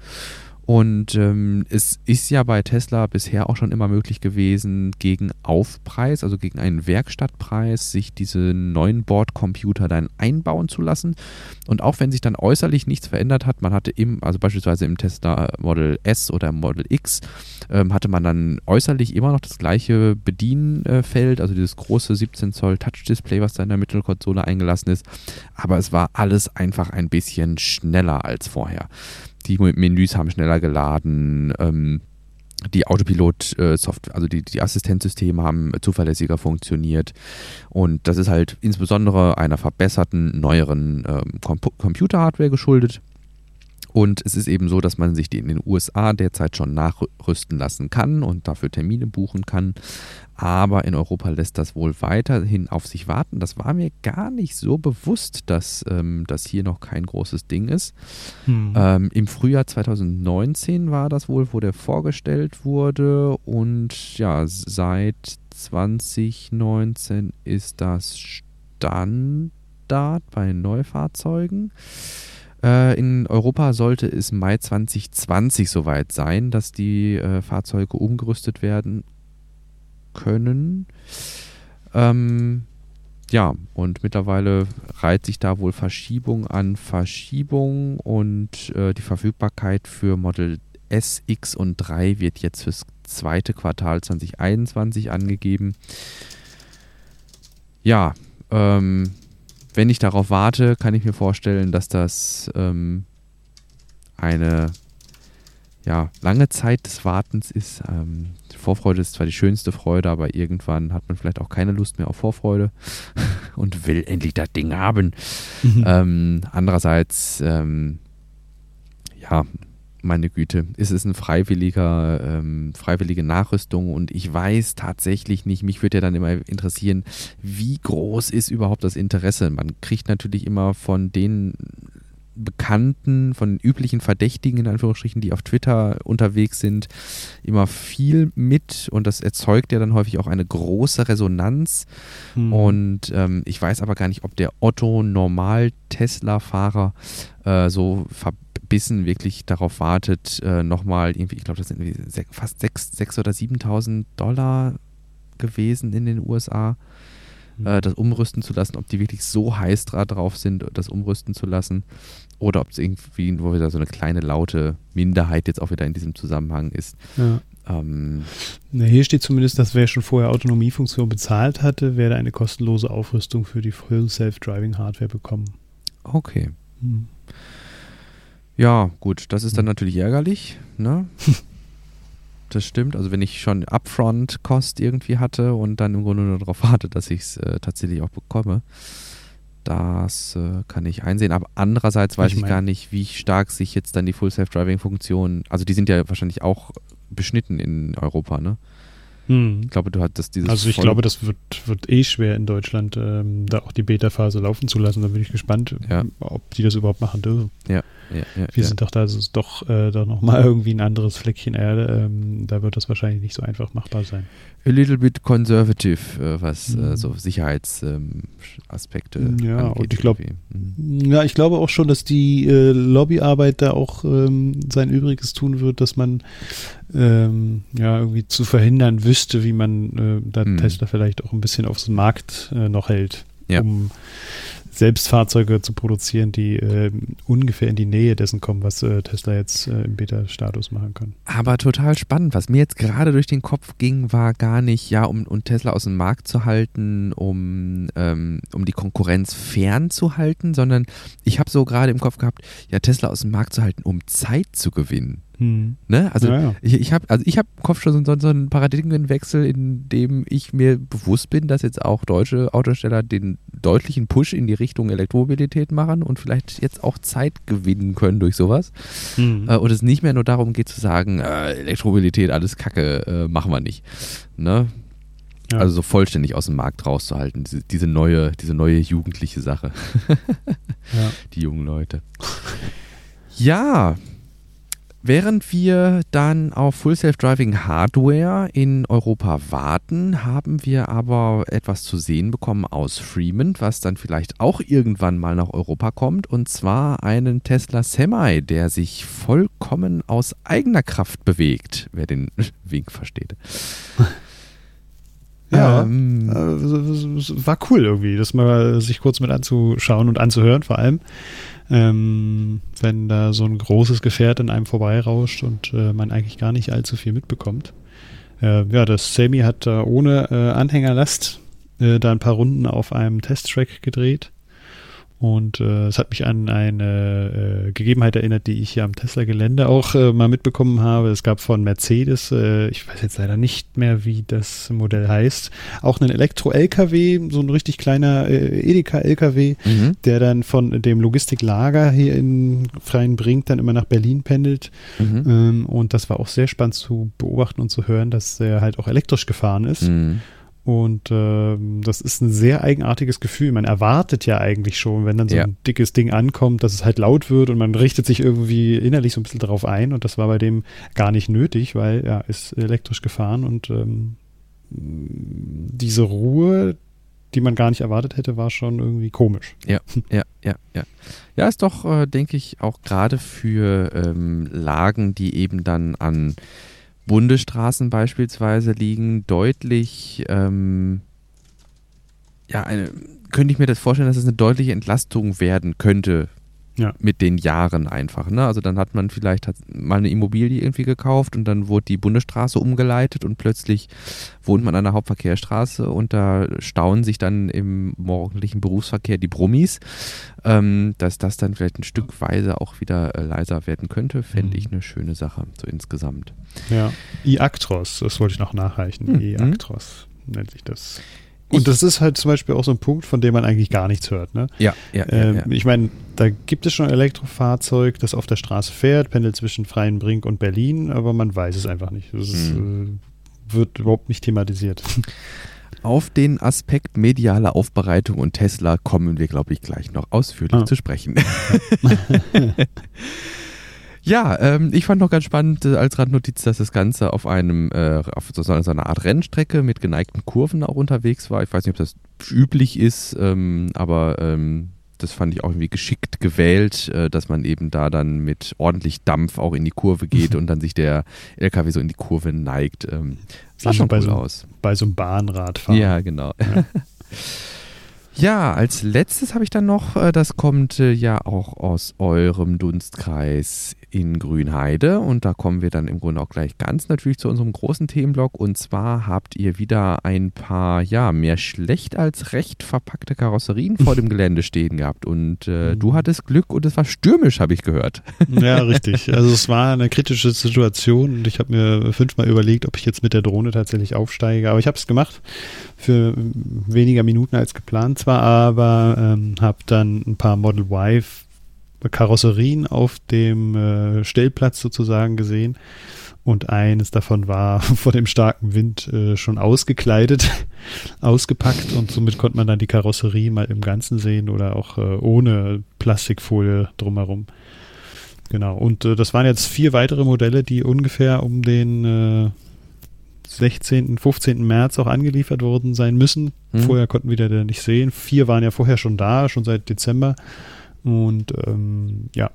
Und ähm, es ist ja bei Tesla bisher auch schon immer möglich gewesen, gegen Aufpreis, also gegen einen Werkstattpreis, sich diese neuen Bordcomputer dann einbauen zu lassen. Und auch wenn sich dann äußerlich nichts verändert hat, man hatte im, also beispielsweise im Tesla Model S oder Model X, ähm, hatte man dann äußerlich immer noch das gleiche Bedienfeld, also dieses große 17 Zoll Touch-Display, was da in der Mittelkonsole eingelassen ist. Aber es war alles einfach ein bisschen schneller als vorher die Menüs haben schneller geladen. Ähm, die Autopilot-Software, also die, die Assistenzsysteme haben zuverlässiger funktioniert. Und das ist halt insbesondere einer verbesserten, neueren ähm, Computerhardware geschuldet. Und es ist eben so, dass man sich die in den USA derzeit schon nachrüsten lassen kann und dafür Termine buchen kann. Aber in Europa lässt das wohl weiterhin auf sich warten. Das war mir gar nicht so bewusst, dass ähm, das hier noch kein großes Ding ist. Hm. Ähm, Im Frühjahr 2019 war das wohl, wo der vorgestellt wurde. Und ja, seit 2019 ist das Standard bei Neufahrzeugen. Äh, in Europa sollte es Mai 2020 soweit sein, dass die äh, Fahrzeuge umgerüstet werden können. Ähm, ja, und mittlerweile reiht sich da wohl Verschiebung an Verschiebung und äh, die Verfügbarkeit für Model S, X und 3 wird jetzt fürs zweite Quartal 2021 angegeben. Ja, ähm, wenn ich darauf warte, kann ich mir vorstellen, dass das ähm, eine ja, lange Zeit des Wartens ist. Ähm, Vorfreude ist zwar die schönste Freude, aber irgendwann hat man vielleicht auch keine Lust mehr auf Vorfreude und will endlich das Ding haben. Mhm. Ähm, andererseits, ähm, ja, meine Güte, ist es ein freiwilliger, ähm, freiwillige Nachrüstung und ich weiß tatsächlich nicht, mich würde ja dann immer interessieren, wie groß ist überhaupt das Interesse? Man kriegt natürlich immer von den Bekannten, von den üblichen Verdächtigen in Anführungsstrichen, die auf Twitter unterwegs sind, immer viel mit und das erzeugt ja dann häufig auch eine große Resonanz. Hm. Und ähm, ich weiß aber gar nicht, ob der Otto Normal Tesla-Fahrer äh, so verbindet Bissen wirklich darauf wartet, äh, nochmal irgendwie, ich glaube, das sind fast 6.000 oder 7.000 Dollar gewesen in den USA. Äh, das umrüsten zu lassen, ob die wirklich so heiß drauf sind, das umrüsten zu lassen, oder ob es irgendwie wo wieder so eine kleine laute Minderheit jetzt auch wieder in diesem Zusammenhang ist. Ja. Ähm, Na, hier steht zumindest, dass wer schon vorher Autonomiefunktion bezahlt hatte, werde eine kostenlose Aufrüstung für die Full Self-Driving Hardware bekommen. Okay. Hm. Ja, gut, das ist dann hm. natürlich ärgerlich, ne? das stimmt. Also wenn ich schon Upfront-Kost irgendwie hatte und dann im Grunde nur darauf warte, dass ich es äh, tatsächlich auch bekomme, das äh, kann ich einsehen. Aber andererseits weiß ich, ich gar nicht, wie stark sich jetzt dann die Full Self-Driving-Funktionen, also die sind ja wahrscheinlich auch beschnitten in Europa, ne? Hm. Ich glaube, du hattest dieses. Also ich glaube, das wird, wird eh schwer in Deutschland, ähm, da auch die Beta-Phase laufen zu lassen. Da bin ich gespannt, ja. ob die das überhaupt machen dürfen. Ja. Ja, Wir sind doch da also doch, äh, doch nochmal irgendwie ein anderes Fleckchen Erde. Ähm, da wird das wahrscheinlich nicht so einfach machbar sein. A little bit conservative, äh, was mhm. äh, so Sicherheitsaspekte ähm, ja, angeht. Und ich glaube, mhm. ja, ich glaube auch schon, dass die äh, Lobbyarbeit da auch ähm, sein Übriges tun wird, dass man ähm, ja irgendwie zu verhindern wüsste, wie man äh, da mhm. Tesla vielleicht auch ein bisschen aufs Markt äh, noch hält. Ja. um selbst Fahrzeuge zu produzieren, die äh, ungefähr in die Nähe dessen kommen, was äh, Tesla jetzt äh, im Beta-Status machen kann. Aber total spannend. Was mir jetzt gerade durch den Kopf ging, war gar nicht, ja, um, um Tesla aus dem Markt zu halten, um, ähm, um die Konkurrenz fernzuhalten, sondern ich habe so gerade im Kopf gehabt, ja, Tesla aus dem Markt zu halten, um Zeit zu gewinnen. Hm. Ne? Also ja, ja. ich, ich habe also hab im Kopf schon so, so einen Paradigmenwechsel, in dem ich mir bewusst bin, dass jetzt auch deutsche Autosteller den deutlichen Push in die Richtung Elektromobilität machen und vielleicht jetzt auch Zeit gewinnen können durch sowas. Hm. Äh, und es nicht mehr nur darum geht zu sagen, äh, Elektromobilität, alles Kacke, äh, machen wir nicht. Ne? Ja. Also so vollständig aus dem Markt rauszuhalten, diese, diese neue, diese neue jugendliche Sache. Die jungen Leute. Ja, Während wir dann auf Full Self-Driving Hardware in Europa warten, haben wir aber etwas zu sehen bekommen aus Fremont, was dann vielleicht auch irgendwann mal nach Europa kommt, und zwar einen Tesla Semi, der sich vollkommen aus eigener Kraft bewegt, wer den Wink versteht. Ja, ähm, äh, war cool irgendwie, das mal sich kurz mit anzuschauen und anzuhören, vor allem ähm, wenn da so ein großes Gefährt an einem vorbeirauscht und äh, man eigentlich gar nicht allzu viel mitbekommt. Äh, ja, das Semi hat da ohne äh, Anhängerlast äh, da ein paar Runden auf einem Testtrack gedreht Und äh, es hat mich an eine äh, Gegebenheit erinnert, die ich hier am Tesla-Gelände auch äh, mal mitbekommen habe. Es gab von Mercedes, äh, ich weiß jetzt leider nicht mehr, wie das Modell heißt, auch einen Elektro-LKW, so ein richtig kleiner äh, Edeka-LKW, mhm. der dann von dem Logistiklager hier in Freien Brink dann immer nach Berlin pendelt. Mhm. Ähm, und das war auch sehr spannend zu beobachten und zu hören, dass er halt auch elektrisch gefahren ist. Mhm. Und äh, das ist ein sehr eigenartiges Gefühl. Man erwartet ja eigentlich schon, wenn dann so ja. ein dickes Ding ankommt, dass es halt laut wird und man richtet sich irgendwie innerlich so ein bisschen darauf ein. Und das war bei dem gar nicht nötig, weil er ja, ist elektrisch gefahren und ähm, diese Ruhe, die man gar nicht erwartet hätte, war schon irgendwie komisch. Ja, ja, ja, ja. Ja, ist doch, äh, denke ich, auch gerade für ähm, Lagen, die eben dann an Bundesstraßen beispielsweise liegen deutlich, ähm, ja, eine, könnte ich mir das vorstellen, dass es eine deutliche Entlastung werden könnte ja. mit den Jahren einfach. Ne? Also dann hat man vielleicht hat mal eine Immobilie irgendwie gekauft und dann wurde die Bundesstraße umgeleitet und plötzlich wohnt man an der Hauptverkehrsstraße und da stauen sich dann im morgendlichen Berufsverkehr die Brummis. Ähm, dass das dann vielleicht ein Stückweise auch wieder äh, leiser werden könnte, fände ich mhm. eine schöne Sache, so insgesamt. Ja, E-Actros, das wollte ich noch nachreichen. Mhm. E-Actros nennt sich das. Und das ist halt zum Beispiel auch so ein Punkt, von dem man eigentlich gar nichts hört. Ne? Ja, ja, ähm, ja, ja. Ich meine, da gibt es schon ein Elektrofahrzeug, das auf der Straße fährt, pendelt zwischen Freienbrink und Berlin, aber man weiß es einfach nicht. Das mhm. äh, wird überhaupt nicht thematisiert. Auf den Aspekt mediale Aufbereitung und Tesla kommen wir, glaube ich, gleich noch ausführlich ah. zu sprechen. Ja, ähm, ich fand noch ganz spannend äh, als Randnotiz, dass das Ganze auf einem, äh, auf so, so einer Art Rennstrecke mit geneigten Kurven auch unterwegs war. Ich weiß nicht, ob das üblich ist, ähm, aber ähm, das fand ich auch irgendwie geschickt gewählt, äh, dass man eben da dann mit ordentlich Dampf auch in die Kurve geht und dann sich der LKW so in die Kurve neigt. Ähm, sah schon cool so, aus. Bei so einem Bahnradfahren. Ja, genau. Ja. Ja, als letztes habe ich dann noch, äh, das kommt äh, ja auch aus eurem Dunstkreis in Grünheide und da kommen wir dann im Grunde auch gleich ganz natürlich zu unserem großen Themenblock und zwar habt ihr wieder ein paar, ja, mehr schlecht als recht verpackte Karosserien vor dem Gelände stehen gehabt und äh, du mhm. hattest Glück und es war stürmisch, habe ich gehört. Ja, richtig. Also es war eine kritische Situation und ich habe mir fünfmal überlegt, ob ich jetzt mit der Drohne tatsächlich aufsteige, aber ich habe es gemacht für weniger Minuten als geplant zwar, aber ähm, habe dann ein paar Model Y Karosserien auf dem äh, Stellplatz sozusagen gesehen. Und eines davon war vor dem starken Wind äh, schon ausgekleidet, ausgepackt und somit konnte man dann die Karosserie mal im Ganzen sehen oder auch äh, ohne Plastikfolie drumherum. Genau. Und äh, das waren jetzt vier weitere Modelle, die ungefähr um den 16., 15. März auch angeliefert worden sein müssen. Mhm. Vorher konnten wir da nicht sehen. Vier waren ja vorher schon da, schon seit Dezember. Und ähm, ja,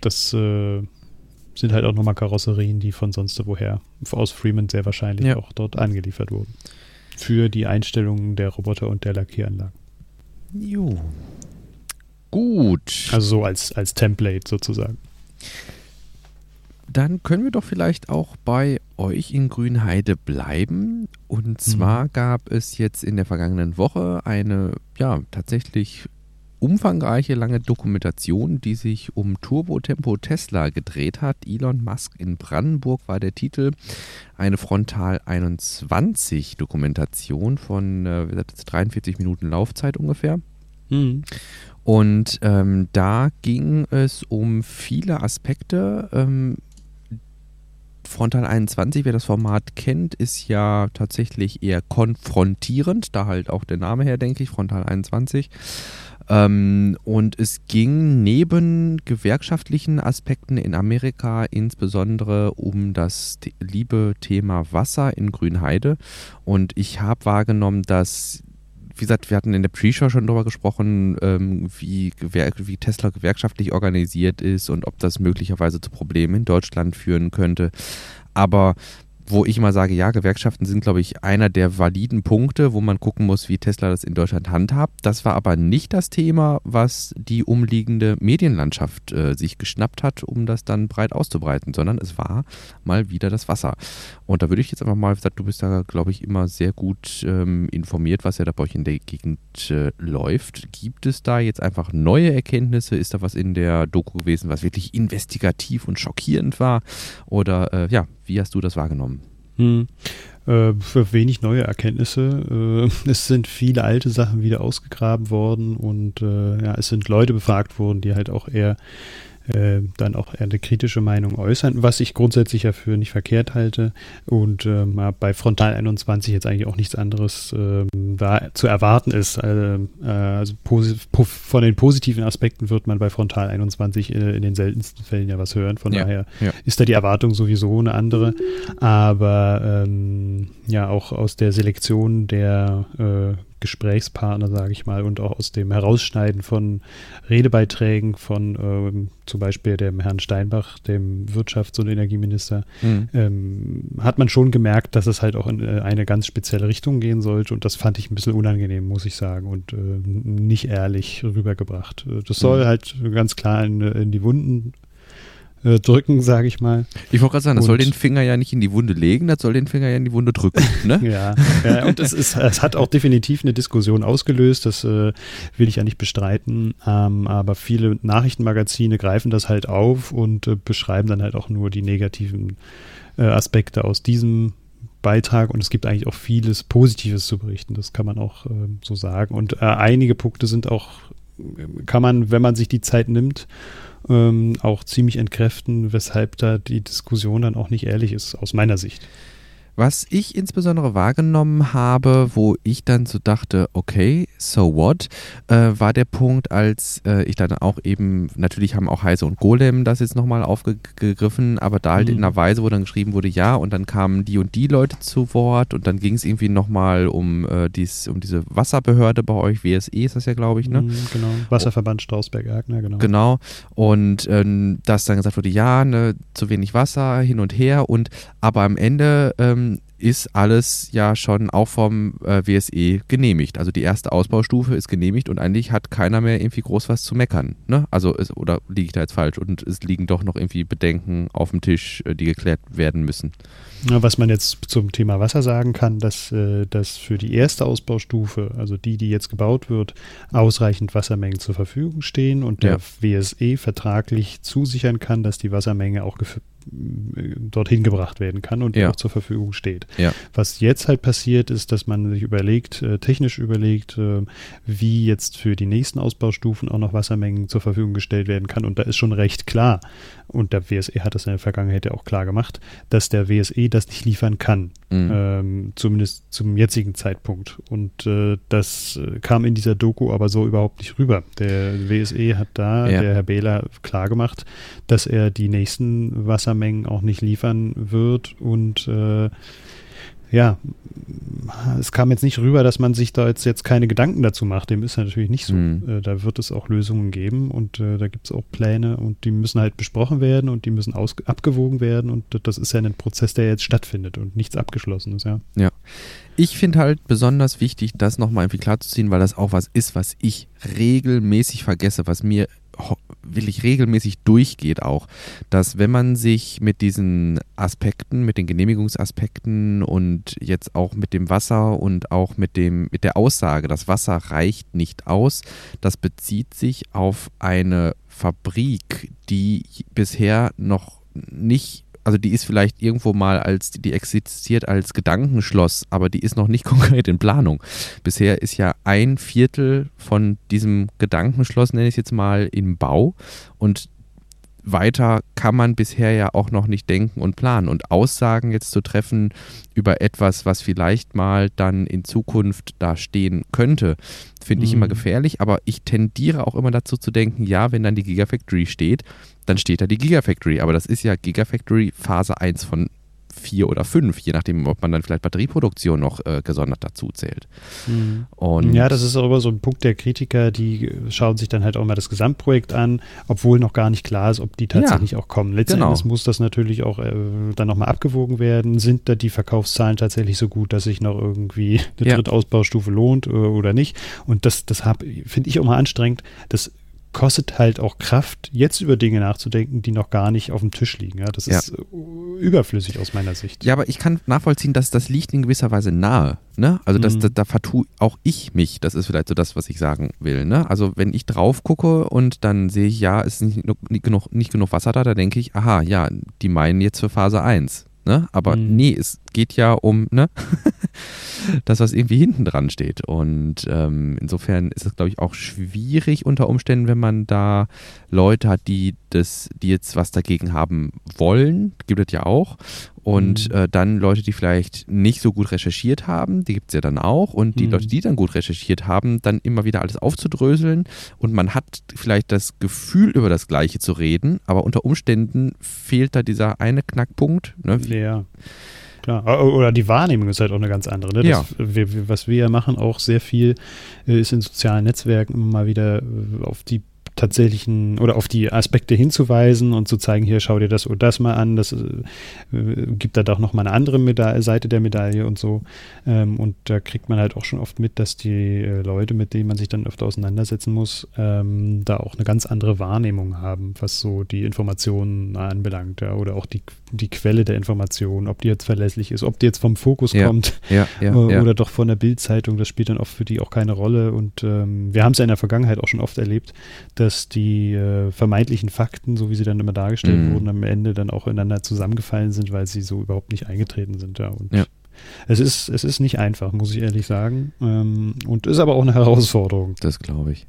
das äh, sind halt auch nochmal Karosserien, die von sonst woher aus Freeman sehr wahrscheinlich ja. auch dort angeliefert wurden. Für die Einstellungen der Roboter und der Lackieranlagen. Jo. Gut. Also so als, als Template sozusagen. Dann können wir doch vielleicht auch bei euch in Grünheide bleiben. Und mhm. zwar mhm. gab es jetzt in der vergangenen Woche eine, ja, tatsächlich umfangreiche, lange Dokumentation, die sich um Turbo Tempo Tesla gedreht hat. Elon Musk in Brandenburg war der Titel. Eine Frontal 21 Dokumentation von äh, 43 Minuten Laufzeit ungefähr. Mhm. Und ähm, da ging es um viele Aspekte. Ähm, Frontal 21, wer das Format kennt, ist ja tatsächlich eher konfrontierend, da halt auch der Name her, denke ich, Frontal 21. Ähm, und es ging neben gewerkschaftlichen Aspekten in Amerika insbesondere um das liebe Thema Wasser in Grünheide. Und ich habe wahrgenommen, dass wie gesagt, wir hatten in der Pre-Show schon darüber gesprochen, ähm, wie, wie, Tesla gewerkschaftlich organisiert ist und ob das möglicherweise zu Problemen in Deutschland führen könnte. Aber wo ich mal sage, ja, Gewerkschaften sind, glaube ich, einer der validen Punkte, wo man gucken muss, wie Tesla das in Deutschland handhabt. Das war aber nicht das Thema, was die umliegende Medienlandschaft äh, sich geschnappt hat, um das dann breit auszubreiten, sondern es war mal wieder das Wasser. Und da würde ich jetzt einfach mal sagen, du bist da, glaube ich, immer sehr gut ähm, informiert, was ja da bei euch in der Gegend äh, läuft. Gibt es da jetzt einfach neue Erkenntnisse? Ist da was in der Doku gewesen, was wirklich investigativ und schockierend war? Oder äh, ja, wie hast du das wahrgenommen? Hm. Äh, wenig neue Erkenntnisse. Äh, es sind viele alte Sachen wieder ausgegraben worden und äh, ja, es sind Leute befragt worden, die halt auch eher äh, dann auch eine kritische Meinung äußern, was ich grundsätzlich ja für nicht verkehrt halte. Und äh, bei Frontal 21 jetzt eigentlich auch nichts anderes äh, da zu erwarten ist. Äh, äh, also von den positiven Aspekten wird man bei Frontal 21 in den seltensten Fällen ja was hören. Von ja, daher ja. ist da die Erwartung sowieso eine andere. Aber ähm, ja, auch aus der Selektion der Gesprächspartner, sage ich mal, und auch aus dem Herausschneiden von Redebeiträgen von ähm, zum Beispiel dem Herrn Steinbach, dem Wirtschafts- und Energieminister, mhm. ähm, hat man schon gemerkt, dass es halt auch in äh, eine ganz spezielle Richtung gehen sollte. Und das fand ich ein bisschen unangenehm, muss ich sagen, und äh, nicht ehrlich rübergebracht. Äh, das soll mhm. halt ganz klar in, in die Wunden äh, drücken, sage ich mal. Ich wollte gerade sagen, das und soll den Finger ja nicht in die Wunde legen, das soll den Finger ja in die Wunde drücken. Ne? ja, ja, und es, ist, es hat auch definitiv eine Diskussion ausgelöst, das äh, will ich ja nicht bestreiten, ähm, aber viele Nachrichtenmagazine greifen das halt auf und äh, beschreiben dann halt auch nur die negativen äh, Aspekte aus diesem Beitrag und es gibt eigentlich auch vieles Positives zu berichten, das kann man auch ähm, so sagen. Und äh, einige Punkte sind auch, kann man, wenn man sich die Zeit nimmt ähm, auch ziemlich entkräften, weshalb da die Diskussion dann auch nicht ehrlich ist, aus meiner Sicht. Was ich insbesondere wahrgenommen habe, wo ich dann so dachte, okay, so what, äh, war der Punkt, als äh, ich dann auch eben, natürlich haben auch Heise und Golem das jetzt nochmal aufgegriffen, aber da halt mhm. in einer Weise, wo dann geschrieben wurde, ja, und dann kamen die und die Leute zu Wort und dann ging es irgendwie nochmal um, äh, dies, um diese Wasserbehörde bei euch, WSE ist das ja, glaube ich, ne? Mhm, genau, Wasserverband Strausberg-Erkner, genau. Genau, und ähm, dass dann gesagt wurde, ja, ne, zu wenig Wasser, hin und her und aber am Ende ähm, ist alles ja schon auch vom äh, WSE genehmigt. Also die erste Ausbaustufe ist genehmigt und eigentlich hat keiner mehr irgendwie groß was zu meckern. Ne? Also es, oder liege ich da jetzt falsch? Und es liegen doch noch irgendwie Bedenken auf dem Tisch, äh, die geklärt werden müssen. Was man jetzt zum Thema Wasser sagen kann, dass, äh, dass für die erste Ausbaustufe, also die, die jetzt gebaut wird, ausreichend Wassermengen zur Verfügung stehen und der ja. WSE vertraglich zusichern kann, dass die Wassermenge auch dorthin gebracht werden kann und ja. auch zur Verfügung steht. Ja. Was jetzt halt passiert, ist, dass man sich überlegt, äh, technisch überlegt, äh, wie jetzt für die nächsten Ausbaustufen auch noch Wassermengen zur Verfügung gestellt werden kann. Und da ist schon recht klar, und der WSE hat das in der Vergangenheit ja auch klar gemacht, dass der WSE das nicht liefern kann. Mhm. Ähm, zumindest zum jetzigen Zeitpunkt. Und äh, das äh, kam in dieser Doku aber so überhaupt nicht rüber. Der WSE hat da, ja. der Herr Behler, klar gemacht, dass er die nächsten Wassermengen auch nicht liefern wird und äh, ja, es kam jetzt nicht rüber, dass man sich da jetzt, jetzt keine Gedanken dazu macht. Dem ist natürlich nicht so. Mhm. Äh, da wird es auch Lösungen geben und äh, da gibt es auch Pläne und die müssen halt besprochen werden und die müssen aus, abgewogen werden und das ist ja ein Prozess, der jetzt stattfindet und nichts Abgeschlossenes, ja. Ja. Ich finde halt besonders wichtig, das nochmal irgendwie klarzuziehen, weil das auch was ist, was ich regelmäßig vergesse, was mir wirklich regelmäßig durchgeht auch, dass wenn man sich mit diesen Aspekten, mit den Genehmigungsaspekten und jetzt auch mit dem Wasser und auch mit dem mit der Aussage, das Wasser reicht nicht aus, das bezieht sich auf eine Fabrik, die bisher noch nicht also die ist vielleicht irgendwo mal als, die existiert als Gedankenschloss, aber die ist noch nicht konkret in Planung. Bisher ist ja ein Viertel von diesem Gedankenschloss, nenne ich es jetzt mal, im Bau und weiter kann man bisher ja auch noch nicht denken und planen. Und Aussagen jetzt zu treffen über etwas, was vielleicht mal dann in Zukunft da stehen könnte, finde ich immer mhm. gefährlich. Aber ich tendiere auch immer dazu zu denken, ja, wenn dann die Gigafactory steht, dann steht da die Gigafactory. Aber das ist ja Gigafactory Phase 1 von vier oder fünf, je nachdem, ob man dann vielleicht Batterieproduktion noch äh, gesondert dazu zählt. Mhm. Und ja, das ist auch immer so ein Punkt der Kritiker, die schauen sich dann halt auch mal das Gesamtprojekt an, obwohl noch gar nicht klar ist, ob die tatsächlich ja, auch kommen. Letzten genau. Endes muss das natürlich auch äh, dann nochmal abgewogen werden. Sind da die Verkaufszahlen tatsächlich so gut, dass sich noch irgendwie eine ja. Drittausbaustufe lohnt äh, oder nicht? Und das, das finde ich auch mal anstrengend. Das kostet halt auch Kraft, jetzt über Dinge nachzudenken, die noch gar nicht auf dem Tisch liegen. Ja, das ja. ist äh, überflüssig aus meiner Sicht. Ja, aber ich kann nachvollziehen, dass das liegt in gewisser Weise nahe. Ne? Also das, mhm. da, da vertue auch ich mich. Das ist vielleicht so das, was ich sagen will. Ne? Also wenn ich drauf gucke und dann sehe ich, ja, es ist nicht, nicht, genug, nicht genug Wasser da, da denke ich, aha, ja, die meinen jetzt für Phase 1. Ne? Aber mhm. nee, es geht ja um ne? das, was irgendwie hinten dran steht. Und ähm, insofern ist es, glaube ich, auch schwierig unter Umständen, wenn man da Leute hat, die das, die jetzt was dagegen haben wollen, gibt es ja auch. Und mhm. äh, dann Leute, die vielleicht nicht so gut recherchiert haben, die gibt es ja dann auch. Und die mhm. Leute, die dann gut recherchiert haben, dann immer wieder alles aufzudröseln. Und man hat vielleicht das Gefühl, über das Gleiche zu reden, aber unter Umständen fehlt da dieser eine Knackpunkt. Ne? Ja. Klar. Oder die Wahrnehmung ist halt auch eine ganz andere. Ne? Das, ja. was wir ja machen, auch sehr viel, äh, ist in sozialen Netzwerken immer mal wieder äh, auf die tatsächlichen oder auf die Aspekte hinzuweisen und zu zeigen, hier schau dir das oder das mal an, das äh, gibt da doch noch mal eine andere Meda Seite der Medaille und so. Ähm, und da kriegt man halt auch schon oft mit, dass die äh, Leute, mit denen man sich dann öfter auseinandersetzen muss, ähm, da auch eine ganz andere Wahrnehmung haben, was so die Informationen anbelangt, ja, oder auch die, die Quelle der Informationen, ob die jetzt verlässlich ist, ob die jetzt vom Fokus ja. kommt ja, äh, oder doch von der Bildzeitung, das spielt dann oft für die auch keine Rolle. Und ähm, wir haben es ja in der Vergangenheit auch schon oft erlebt, dass dass die äh, vermeintlichen Fakten, so wie sie dann immer dargestellt mhm. wurden, am Ende dann auch ineinander zusammengefallen sind, weil sie so überhaupt nicht eingetreten sind. Ja. Und ja. Es ist, es ist nicht einfach, muss ich ehrlich sagen. Ähm, und ist aber auch eine Herausforderung. Das glaube ich.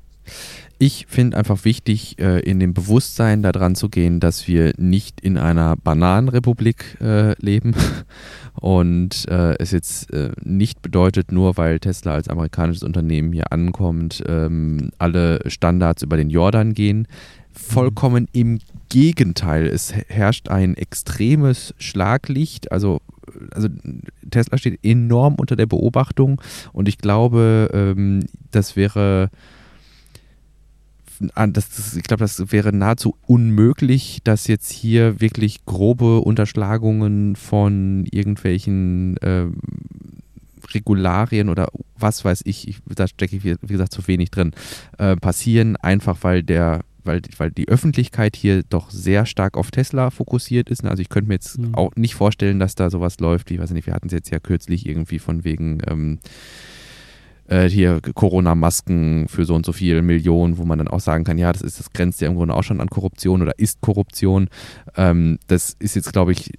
Ich finde einfach wichtig, äh, in dem Bewusstsein daran zu gehen, dass wir nicht in einer Bananenrepublik äh, leben und äh, es jetzt nicht bedeutet, nur weil Tesla als amerikanisches Unternehmen hier ankommt, ähm, alle Standards über den Jordan gehen. Vollkommen im Gegenteil. Es herrscht ein extremes Schlaglicht. Also, also Tesla steht enorm unter der Beobachtung und ich glaube, ähm, das wäre das, das, ich glaube, das wäre nahezu unmöglich, dass jetzt hier wirklich grobe Unterschlagungen von irgendwelchen äh, Regularien oder was weiß ich, ich da stecke ich wie, gesagt zu wenig drin, äh, passieren, einfach weil der weil, weil die Öffentlichkeit hier doch sehr stark auf Tesla fokussiert ist. Also ich könnte mir jetzt mhm. auch nicht vorstellen, dass da sowas läuft, wie, weiß nicht, wir hatten es jetzt ja kürzlich irgendwie von wegen ähm, äh, hier Corona-Masken für so und so viele Millionen, wo man dann auch sagen kann, ja, das ist, das grenzt ja im Grunde auch schon an Korruption oder ist Korruption. Ähm, das ist jetzt, glaube ich,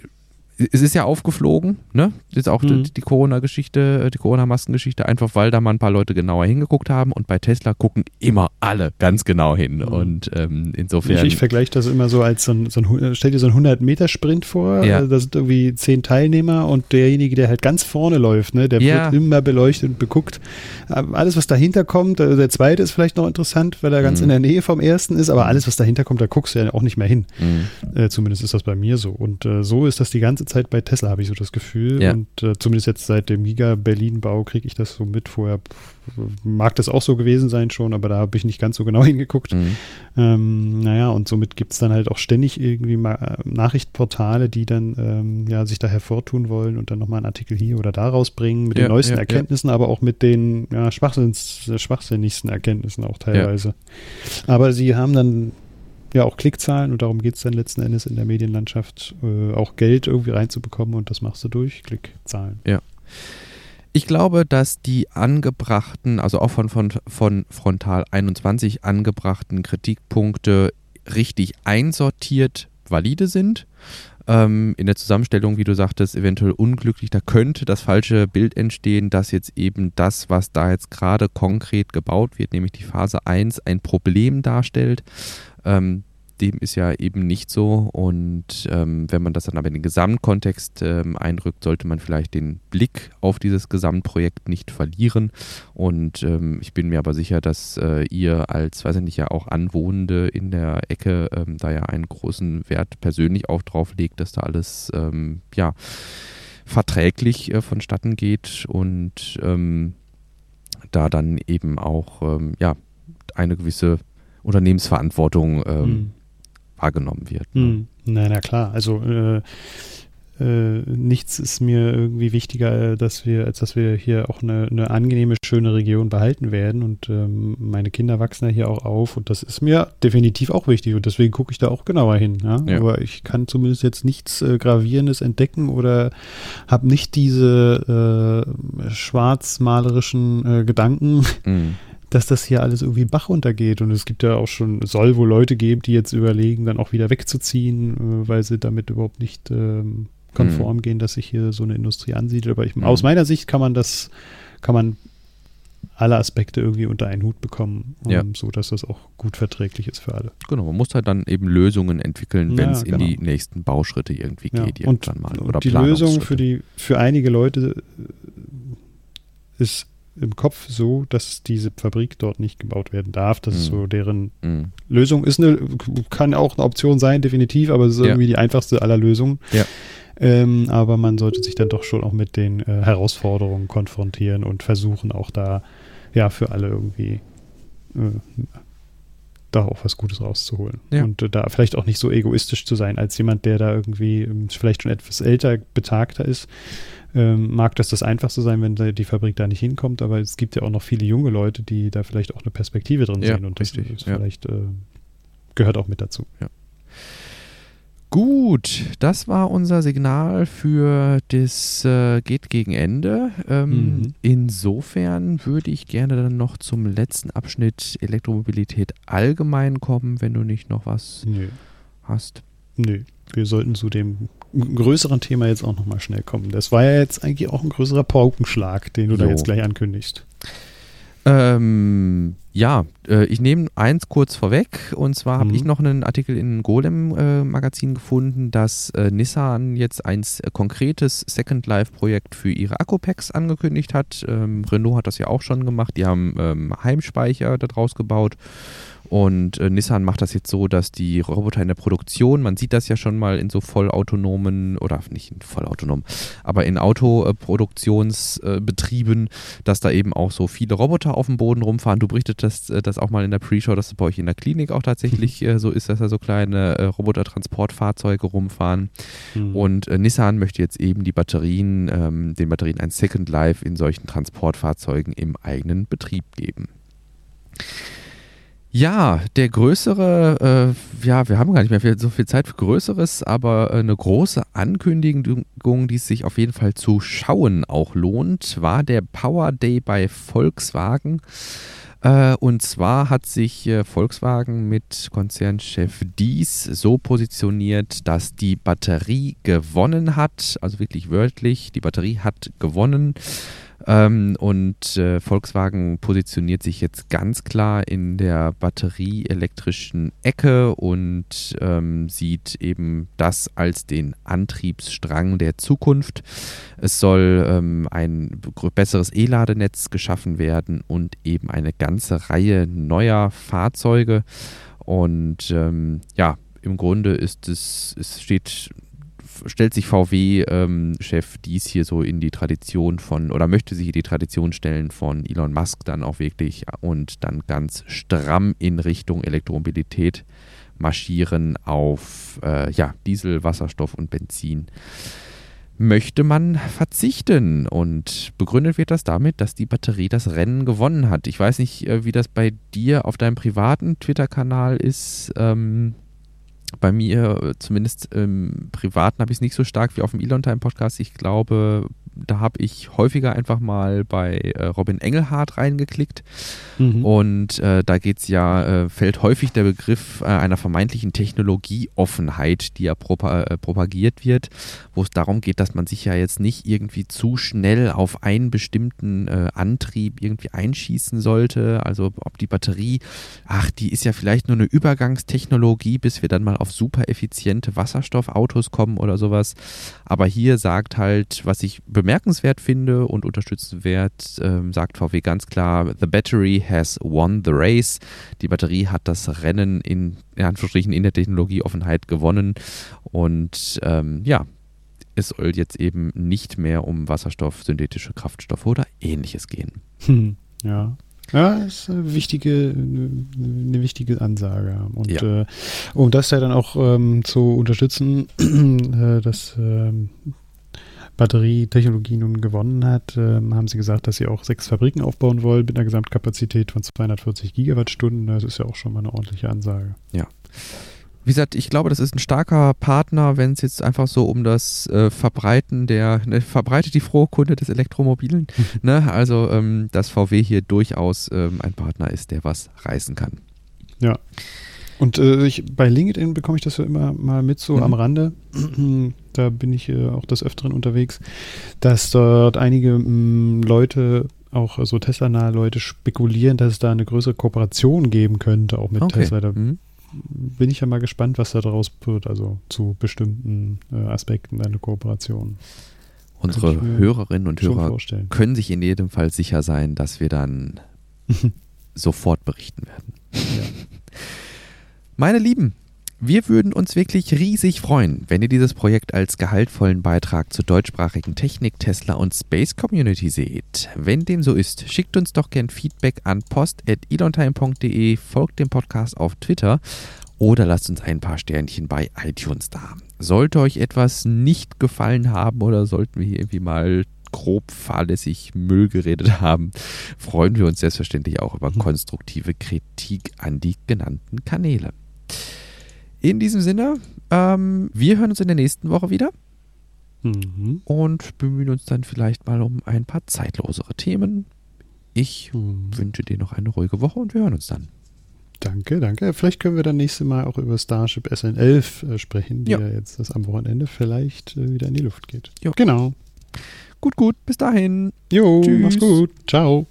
es ist ja aufgeflogen, ne? Jetzt auch mhm. die, die Corona-Geschichte, äh, die Corona-Maskengeschichte, einfach weil da mal ein paar Leute genauer hingeguckt haben und bei Tesla gucken immer alle ganz genau hin. Mhm. Und ähm, insofern. Ich, ich vergleiche das immer so als so ein, so ein stell dir so einen 100-Meter-Sprint vor, ja. da sind irgendwie zehn Teilnehmer und derjenige, der halt ganz vorne läuft, ne, der ja. wird immer beleuchtet und beguckt. Ähm, alles, was dahinter kommt, also der zweite ist vielleicht noch interessant, weil er ganz mhm. in der Nähe vom ersten ist, aber mhm. alles, was dahinter kommt, da guckst du ja auch nicht mehr hin. Mhm. Äh, zumindest ist das bei mir so. Und äh, so ist das die ganze Zeit bei Tesla, habe ich so das Gefühl. Ja. Und äh, zumindest jetzt seit dem Giga-Berlin-Bau kriege ich das so mit. Vorher mag das auch so gewesen sein schon, aber da habe ich nicht ganz so genau hingeguckt. Mhm. Ähm, naja, und somit gibt es dann halt auch ständig irgendwie mal äh, Nachrichtenportale, die dann ähm, ja, sich da hervortun wollen und dann nochmal einen Artikel hier oder da rausbringen mit ja, den neuesten ja, Erkenntnissen, aber auch mit den ja, schwachsinnigsten Erkenntnissen auch teilweise. Aber sie haben dann ja auch Klickzahlen und darum geht es dann letzten Endes in der Medienlandschaft, äh, auch Geld irgendwie reinzubekommen und das machst du durch Klickzahlen. Ja. Ich glaube, dass die angebrachten, also auch von, von, von Frontal 21 angebrachten Kritikpunkte richtig einsortiert valide sind. Ähm, in der Zusammenstellung, wie du sagtest, eventuell unglücklich. Da könnte das falsche Bild entstehen, dass jetzt eben das, was da jetzt gerade konkret gebaut wird, nämlich die Phase 1, ein Problem darstellt. Ähm, dem ist ja eben nicht so. Und ähm, wenn man das dann aber in den Gesamtkontext ähm, einrückt, sollte man vielleicht den Blick auf dieses Gesamtprojekt nicht verlieren. Und ähm, ich bin mir aber sicher, dass äh, ihr als, weiß ich nicht, ja auch Anwohnende in der Ecke ähm, da ja einen großen Wert persönlich auch drauf legt, dass da alles, ähm, ja, verträglich äh, vonstatten geht und ähm, da dann eben auch ja, eine gewisse Unternehmensverantwortung ähm, hm. Wahrgenommen wird. Ne? Hm. Na, na klar, also äh, äh, nichts ist mir irgendwie wichtiger, äh, dass wir, als dass wir hier auch eine, eine angenehme, schöne Region behalten werden. Und ähm, meine Kinder wachsen ja hier auch auf und das ist mir definitiv auch wichtig und deswegen gucke ich da auch genauer hin. Ja? Ja. Aber ich kann zumindest jetzt nichts äh, Gravierendes entdecken oder habe nicht diese äh, schwarzmalerischen äh, Gedanken. Mhm dass das hier alles irgendwie Bach runtergeht. Und es gibt ja auch schon, soll wohl Leute geben, die jetzt überlegen, dann auch wieder wegzuziehen, äh, weil sie damit überhaupt nicht ähm, konform mhm. gehen, dass sich hier so eine Industrie ansiedelt. Aber ich, mhm. aus meiner Sicht kann man das, kann man alle Aspekte irgendwie unter einen Hut bekommen, um, ja. so dass das auch gut verträglich ist für alle. Genau, man muss halt dann eben Lösungen entwickeln, wenn es ja, genau. in die nächsten Bauschritte irgendwie ja. geht und, mal. Oder und die Lösung für die für einige Leute äh, ist im Kopf so, dass diese Fabrik dort nicht gebaut werden darf. Das mhm. ist so deren mhm. Lösung. Ist eine, kann auch eine Option sein, definitiv, aber es ist ja. irgendwie die einfachste aller Lösungen. Ja. Ähm, aber man sollte sich dann doch schon auch mit den äh, Herausforderungen konfrontieren und versuchen auch da ja für alle irgendwie äh, da auch was Gutes rauszuholen. Ja. Und äh, da vielleicht auch nicht so egoistisch zu sein als jemand, der da irgendwie ähm, vielleicht schon etwas älter, betagter ist. Ähm, mag das das Einfachste sein, wenn die Fabrik da nicht hinkommt, aber es gibt ja auch noch viele junge Leute, die da vielleicht auch eine Perspektive drin ja, sehen und das richtig, ist vielleicht äh, gehört auch mit dazu. Ja. Gut, das war unser Signal für das äh, geht gegen Ende. Ähm, mhm. Insofern würde ich gerne dann noch zum letzten Abschnitt Elektromobilität allgemein kommen, wenn du nicht noch was Nö. hast. Nö, wir sollten zu dem größeren Thema jetzt auch nochmal schnell kommen. Das war ja jetzt eigentlich auch ein größerer Paukenschlag, den du so. da jetzt gleich ankündigst. Ähm, ja, äh, ich nehme eins kurz vorweg. Und zwar habe mhm. ich noch einen Artikel in Golem-Magazin äh, gefunden, dass äh, Nissan jetzt ein konkretes Second Life-Projekt für ihre Akku-Packs angekündigt hat. Ähm, Renault hat das ja auch schon gemacht. Die haben ähm, Heimspeicher daraus gebaut. Und äh, Nissan macht das jetzt so, dass die Roboter in der Produktion, man sieht das ja schon mal in so vollautonomen oder nicht in vollautonom, aber in Autoproduktionsbetrieben, äh, dass da eben auch so viele Roboter auf dem Boden rumfahren. Du berichtetest äh, das auch mal in der Pre-Show, dass es bei euch in der Klinik auch tatsächlich äh, so ist, dass da so kleine äh, Roboter-Transportfahrzeuge rumfahren. Mhm. Und äh, Nissan möchte jetzt eben die Batterien, ähm, den Batterien ein Second Life in solchen Transportfahrzeugen im eigenen Betrieb geben. Ja, der größere, äh, ja, wir haben gar nicht mehr viel, so viel Zeit für Größeres, aber äh, eine große Ankündigung, die sich auf jeden Fall zu schauen auch lohnt, war der Power Day bei Volkswagen. Äh, und zwar hat sich äh, Volkswagen mit Konzernchef Dies so positioniert, dass die Batterie gewonnen hat, also wirklich wörtlich, die Batterie hat gewonnen. Ähm, und äh, Volkswagen positioniert sich jetzt ganz klar in der batterieelektrischen Ecke und ähm, sieht eben das als den Antriebsstrang der Zukunft. Es soll ähm, ein besseres E-Ladenetz geschaffen werden und eben eine ganze Reihe neuer Fahrzeuge. Und ähm, ja, im Grunde ist es, es steht stellt sich VW-Chef ähm, dies hier so in die Tradition von, oder möchte sich in die Tradition stellen von Elon Musk dann auch wirklich und dann ganz stramm in Richtung Elektromobilität marschieren auf äh, ja, Diesel, Wasserstoff und Benzin möchte man verzichten. Und begründet wird das damit, dass die Batterie das Rennen gewonnen hat. Ich weiß nicht, äh, wie das bei dir auf deinem privaten Twitter-Kanal ist. Ähm, bei mir, zumindest im Privaten, habe ich es nicht so stark wie auf dem Elon Time Podcast. Ich glaube, da habe ich häufiger einfach mal bei äh, Robin Engelhardt reingeklickt. Mhm. Und äh, da geht's ja, äh, fällt häufig der Begriff äh, einer vermeintlichen Technologieoffenheit, die ja propa äh, propagiert wird, wo es darum geht, dass man sich ja jetzt nicht irgendwie zu schnell auf einen bestimmten äh, Antrieb irgendwie einschießen sollte. Also ob die Batterie, ach, die ist ja vielleicht nur eine Übergangstechnologie, bis wir dann mal auf super effiziente Wasserstoffautos kommen oder sowas. Aber hier sagt halt, was ich bemerke, bemerkenswert finde und unterstützenswert, ähm, sagt VW ganz klar, the battery has won the race. Die Batterie hat das Rennen in, in Anführungsstrichen in der Technologieoffenheit gewonnen und ähm, ja, es soll jetzt eben nicht mehr um Wasserstoff, synthetische Kraftstoffe oder ähnliches gehen. Hm, ja. Ja, ist eine wichtige, eine wichtige Ansage. Und ja. äh, um das ja dann auch ähm, zu unterstützen, äh, dass ähm, Batterietechnologie nun gewonnen hat, äh, haben sie gesagt, dass sie auch sechs Fabriken aufbauen wollen mit einer Gesamtkapazität von 240 Gigawattstunden. Das ist ja auch schon mal eine ordentliche Ansage. Ja. Wie gesagt, ich glaube, das ist ein starker Partner, wenn es jetzt einfach so um das äh, Verbreiten der, ne, verbreitet die frohe Kunde des Elektromobilen. ne? Also, ähm, dass VW hier durchaus ähm, ein Partner ist, der was reißen kann. Ja. Und äh, ich, bei LinkedIn bekomme ich das ja immer mal mit, so mhm. am Rande. da bin ich äh, auch des Öfteren unterwegs, dass dort einige mh, mm, Leute, auch so Tesla-nahe Leute, spekulieren, dass es da eine größere Kooperation geben könnte, auch mit okay. Tesla. Da mhm. Bin ich ja mal gespannt, was da draus wird, also zu bestimmten äh, Aspekten eine Kooperation. Unsere Hörerinnen und Hörer vorstellen. können sich in jedem Fall sicher sein, dass wir dann sofort berichten werden. Ja. Meine Lieben, wir würden uns wirklich riesig freuen, wenn ihr dieses Projekt als gehaltvollen Beitrag zur deutschsprachigen Technik, Tesla und Space Community seht. Wenn dem so ist, schickt uns doch gern Feedback an post.elontime.de, folgt dem Podcast auf Twitter oder lasst uns ein paar Sternchen bei iTunes da. Sollte euch etwas nicht gefallen haben oder sollten wir hier irgendwie mal grob fahrlässig Müll geredet haben, freuen wir uns selbstverständlich auch über konstruktive Kritik an die genannten Kanäle. In diesem Sinne, ähm, wir hören uns in der nächsten Woche wieder mhm. und bemühen uns dann vielleicht mal um ein paar zeitlosere Themen. Ich mhm. wünsche dir noch eine ruhige Woche und wir hören uns dann. Danke, danke. Vielleicht können wir dann nächste Mal auch über Starship SN11 äh, sprechen, die ja. ja. jetzt das am Wochenende vielleicht äh, wieder in die Luft geht. Jo. Genau. Gut, gut. Bis dahin. Jo, Tschüss. mach's gut. Ciao.